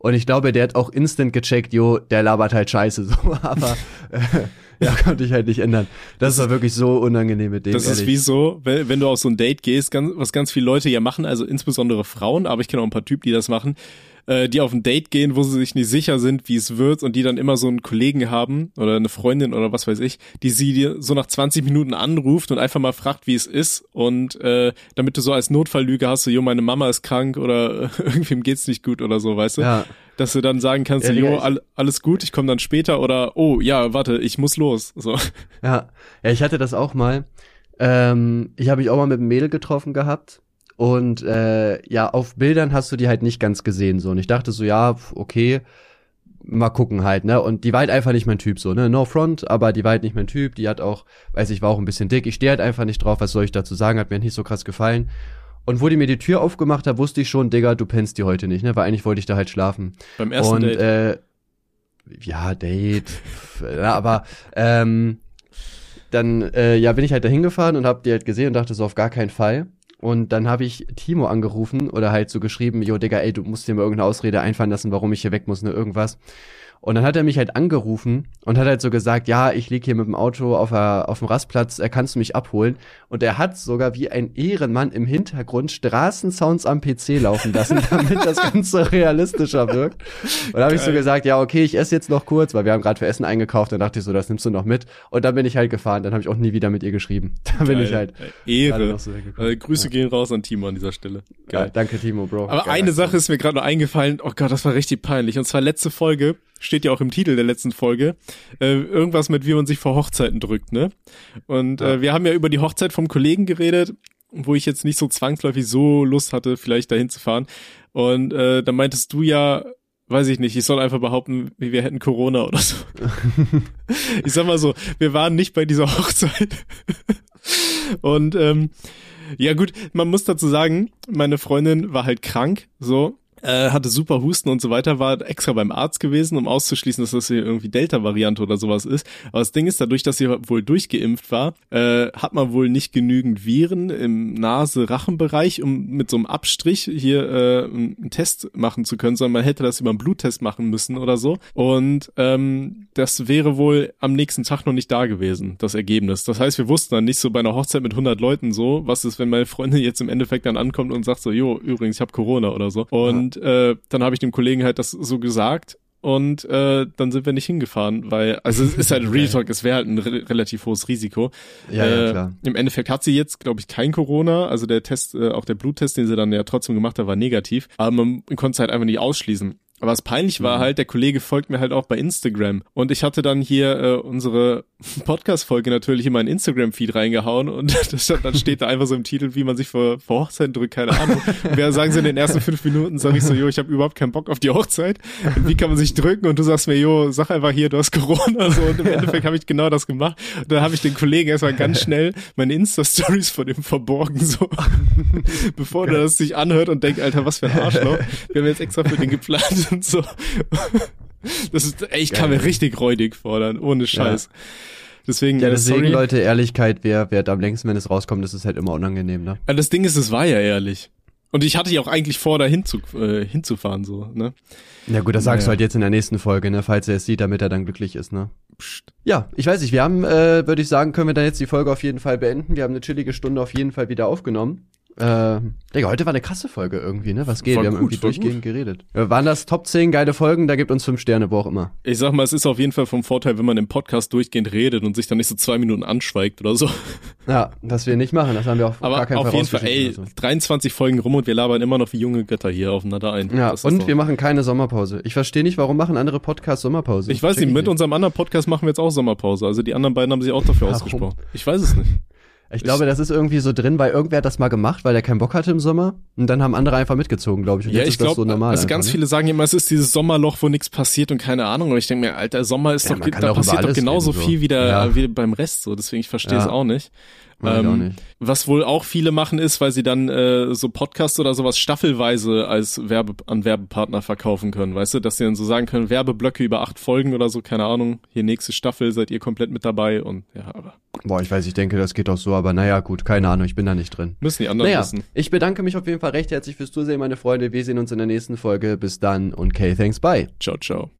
Und ich glaube, der hat auch instant gecheckt, jo, der labert halt scheiße so, aber äh, ja, konnte ich halt nicht ändern. Das, das war wirklich so unangenehm mit dem. Das ehrlich. ist wie so, wenn, wenn du auf so ein Date gehst, ganz, was ganz viele Leute ja machen, also insbesondere Frauen, aber ich kenne auch ein paar Typen, die das machen, äh, die auf ein Date gehen, wo sie sich nicht sicher sind, wie es wird und die dann immer so einen Kollegen haben oder eine Freundin oder was weiß ich, die sie dir so nach 20 Minuten anruft und einfach mal fragt, wie es ist und äh, damit du so als Notfalllüge hast, so, jo, meine Mama ist krank oder irgendwem geht's nicht gut oder so, weißt du? Ja. Dass du dann sagen kannst, ja, jo, all, alles gut, ich komme dann später oder oh, ja, warte, ich muss los. So. Ja, ja, ich hatte das auch mal. Ähm, ich habe mich auch mal mit einem Mädel getroffen gehabt und äh, ja, auf Bildern hast du die halt nicht ganz gesehen so. Und ich dachte so, ja, okay, mal gucken halt, ne? Und die war halt einfach nicht mein Typ so, ne? No front, aber die war halt nicht mein Typ. Die hat auch, weiß ich, war auch ein bisschen dick. Ich stehe halt einfach nicht drauf, was soll ich dazu sagen? Hat mir nicht so krass gefallen. Und wo die mir die Tür aufgemacht hat, wusste ich schon, Digga, du pennst die heute nicht, ne? Weil eigentlich wollte ich da halt schlafen. Beim ersten und, Date. Äh, ja, Date. ja, aber ähm, dann äh, ja bin ich halt da hingefahren und hab die halt gesehen und dachte so auf gar keinen Fall. Und dann habe ich Timo angerufen oder halt so geschrieben, jo Digga, ey, du musst dir mal irgendeine Ausrede einfallen lassen, warum ich hier weg muss, ne, irgendwas. Und dann hat er mich halt angerufen und hat halt so gesagt, ja, ich lieg hier mit dem Auto auf, der, auf dem Rastplatz, äh, kannst du mich abholen? Und er hat sogar wie ein Ehrenmann im Hintergrund Straßensounds am PC laufen lassen, damit das Ganze realistischer wirkt. Und da habe ich so gesagt, ja, okay, ich esse jetzt noch kurz, weil wir haben gerade für Essen eingekauft. Dann dachte ich so, das nimmst du noch mit. Und dann bin ich halt gefahren. Dann habe ich auch nie wieder mit ihr geschrieben. Da bin ich halt. Ehre. So äh, Grüße ja. gehen raus an Timo an dieser Stelle. Geil. Ja, danke, Timo, Bro. Aber Geil, eine Sache ist mir gerade noch eingefallen. Oh Gott, das war richtig peinlich. Und zwar letzte Folge steht ja auch im Titel der letzten Folge, äh, irgendwas mit, wie man sich vor Hochzeiten drückt, ne? Und ja. äh, wir haben ja über die Hochzeit vom Kollegen geredet, wo ich jetzt nicht so zwangsläufig so Lust hatte, vielleicht dahin zu fahren. Und äh, da meintest du ja, weiß ich nicht, ich soll einfach behaupten, wir hätten Corona oder so. ich sag mal so, wir waren nicht bei dieser Hochzeit. Und ähm, ja gut, man muss dazu sagen, meine Freundin war halt krank, so äh, hatte super Husten und so weiter, war extra beim Arzt gewesen, um auszuschließen, dass das hier irgendwie Delta-Variante oder sowas ist. Aber das Ding ist, dadurch, dass sie wohl durchgeimpft war, äh, hat man wohl nicht genügend Viren im Nase-Rachenbereich, um mit so einem Abstrich hier äh, einen Test machen zu können, sondern man hätte das über einen Bluttest machen müssen oder so. Und ähm, das wäre wohl am nächsten Tag noch nicht da gewesen, das Ergebnis. Das heißt, wir wussten dann nicht so bei einer Hochzeit mit 100 Leuten so, was ist, wenn meine Freundin jetzt im Endeffekt dann ankommt und sagt so, jo, übrigens, ich habe Corona oder so. Und und äh, dann habe ich dem Kollegen halt das so gesagt und äh, dann sind wir nicht hingefahren, weil, also es ist halt Real Talk, es wäre halt ein re relativ hohes Risiko. Ja, äh, ja, klar. Im Endeffekt hat sie jetzt, glaube ich, kein Corona, also der Test, äh, auch der Bluttest, den sie dann ja trotzdem gemacht hat, war negativ, aber man konnte es halt einfach nicht ausschließen. Aber was peinlich war mhm. halt, der Kollege folgt mir halt auch bei Instagram. Und ich hatte dann hier äh, unsere Podcast-Folge natürlich in meinen Instagram-Feed reingehauen und das, dann steht da einfach so im Titel, wie man sich vor, vor Hochzeiten drückt, keine Ahnung. Wer sagen sie in den ersten fünf Minuten, sag ich so, jo, ich habe überhaupt keinen Bock auf die Hochzeit. Und wie kann man sich drücken? Und du sagst mir, jo, sag einfach hier, du hast Corona. So, und im Endeffekt habe ich genau das gemacht. Und dann habe ich den Kollegen erstmal ganz schnell meine Insta-Stories von ihm verborgen, so bevor der das sich anhört und denkt, Alter, was für ein Arschloch. Wir haben jetzt extra für den geplant und so. Das ist, ey, ich kam mir richtig räudig fordern, ohne Scheiß. Ja. Deswegen, ja, äh, deswegen, sorry. Leute, Ehrlichkeit, wer, wer am längsten, wenn es rauskommt, das ist halt immer unangenehm, ne? Ja, das Ding ist, es war ja ehrlich. Und ich hatte ja auch eigentlich vor, da hinzu, äh, hinzufahren, so, ne? Ja gut, das sagst naja. du halt jetzt in der nächsten Folge, ne, falls er es sieht, damit er dann glücklich ist, ne? Psst. Ja, ich weiß nicht, wir haben, äh, würde ich sagen, können wir dann jetzt die Folge auf jeden Fall beenden. Wir haben eine chillige Stunde auf jeden Fall wieder aufgenommen. Äh, Digga, heute war eine krasse Folge irgendwie, ne? Was geht? War wir haben gut, irgendwie durchgehend gut. geredet. Ja, waren das Top 10 geile Folgen? Da gibt uns fünf Sterne, wo auch immer. Ich sag mal, es ist auf jeden Fall vom Vorteil, wenn man im Podcast durchgehend redet und sich dann nicht so zwei Minuten anschweigt oder so. Ja, das wir nicht machen, das haben wir auch Aber gar keinen auf jeden Fall, ey, so. 23 Folgen rum und wir labern immer noch wie junge Götter hier aufeinander ein. Ja, und wir machen keine Sommerpause. Ich verstehe nicht, warum machen andere Podcasts Sommerpause. Ich weiß nicht, mit unserem anderen Podcast machen wir jetzt auch Sommerpause. Also die anderen beiden haben sich auch dafür warum? ausgesprochen. Ich weiß es nicht. Ich glaube, das ist irgendwie so drin, weil irgendwer hat das mal gemacht, weil er keinen Bock hatte im Sommer. Und dann haben andere einfach mitgezogen, glaube ich. Und ja, ich glaube, so normal. Also ganz ne? viele sagen immer, es ist dieses Sommerloch, wo nichts passiert und keine Ahnung. Und ich denke mir, Alter, Sommer ist ja, doch, da passiert doch genauso reden, so. viel wie, der, ja. wie beim Rest. So, deswegen ich verstehe es auch nicht. Ähm, auch. Was wohl auch viele machen ist, weil sie dann äh, so Podcasts oder sowas staffelweise als Werbe an Werbepartner verkaufen können, weißt du, dass sie dann so sagen können, Werbeblöcke über acht Folgen oder so, keine Ahnung, hier nächste Staffel seid ihr komplett mit dabei und ja, aber Boah, ich weiß, ich denke, das geht doch so, aber naja, gut, keine Ahnung, ich bin da nicht drin. Müssen die anderen Naja, wissen. ich bedanke mich auf jeden Fall recht herzlich fürs Zusehen, meine Freunde. Wir sehen uns in der nächsten Folge. Bis dann und Kay, thanks, bye. Ciao, ciao.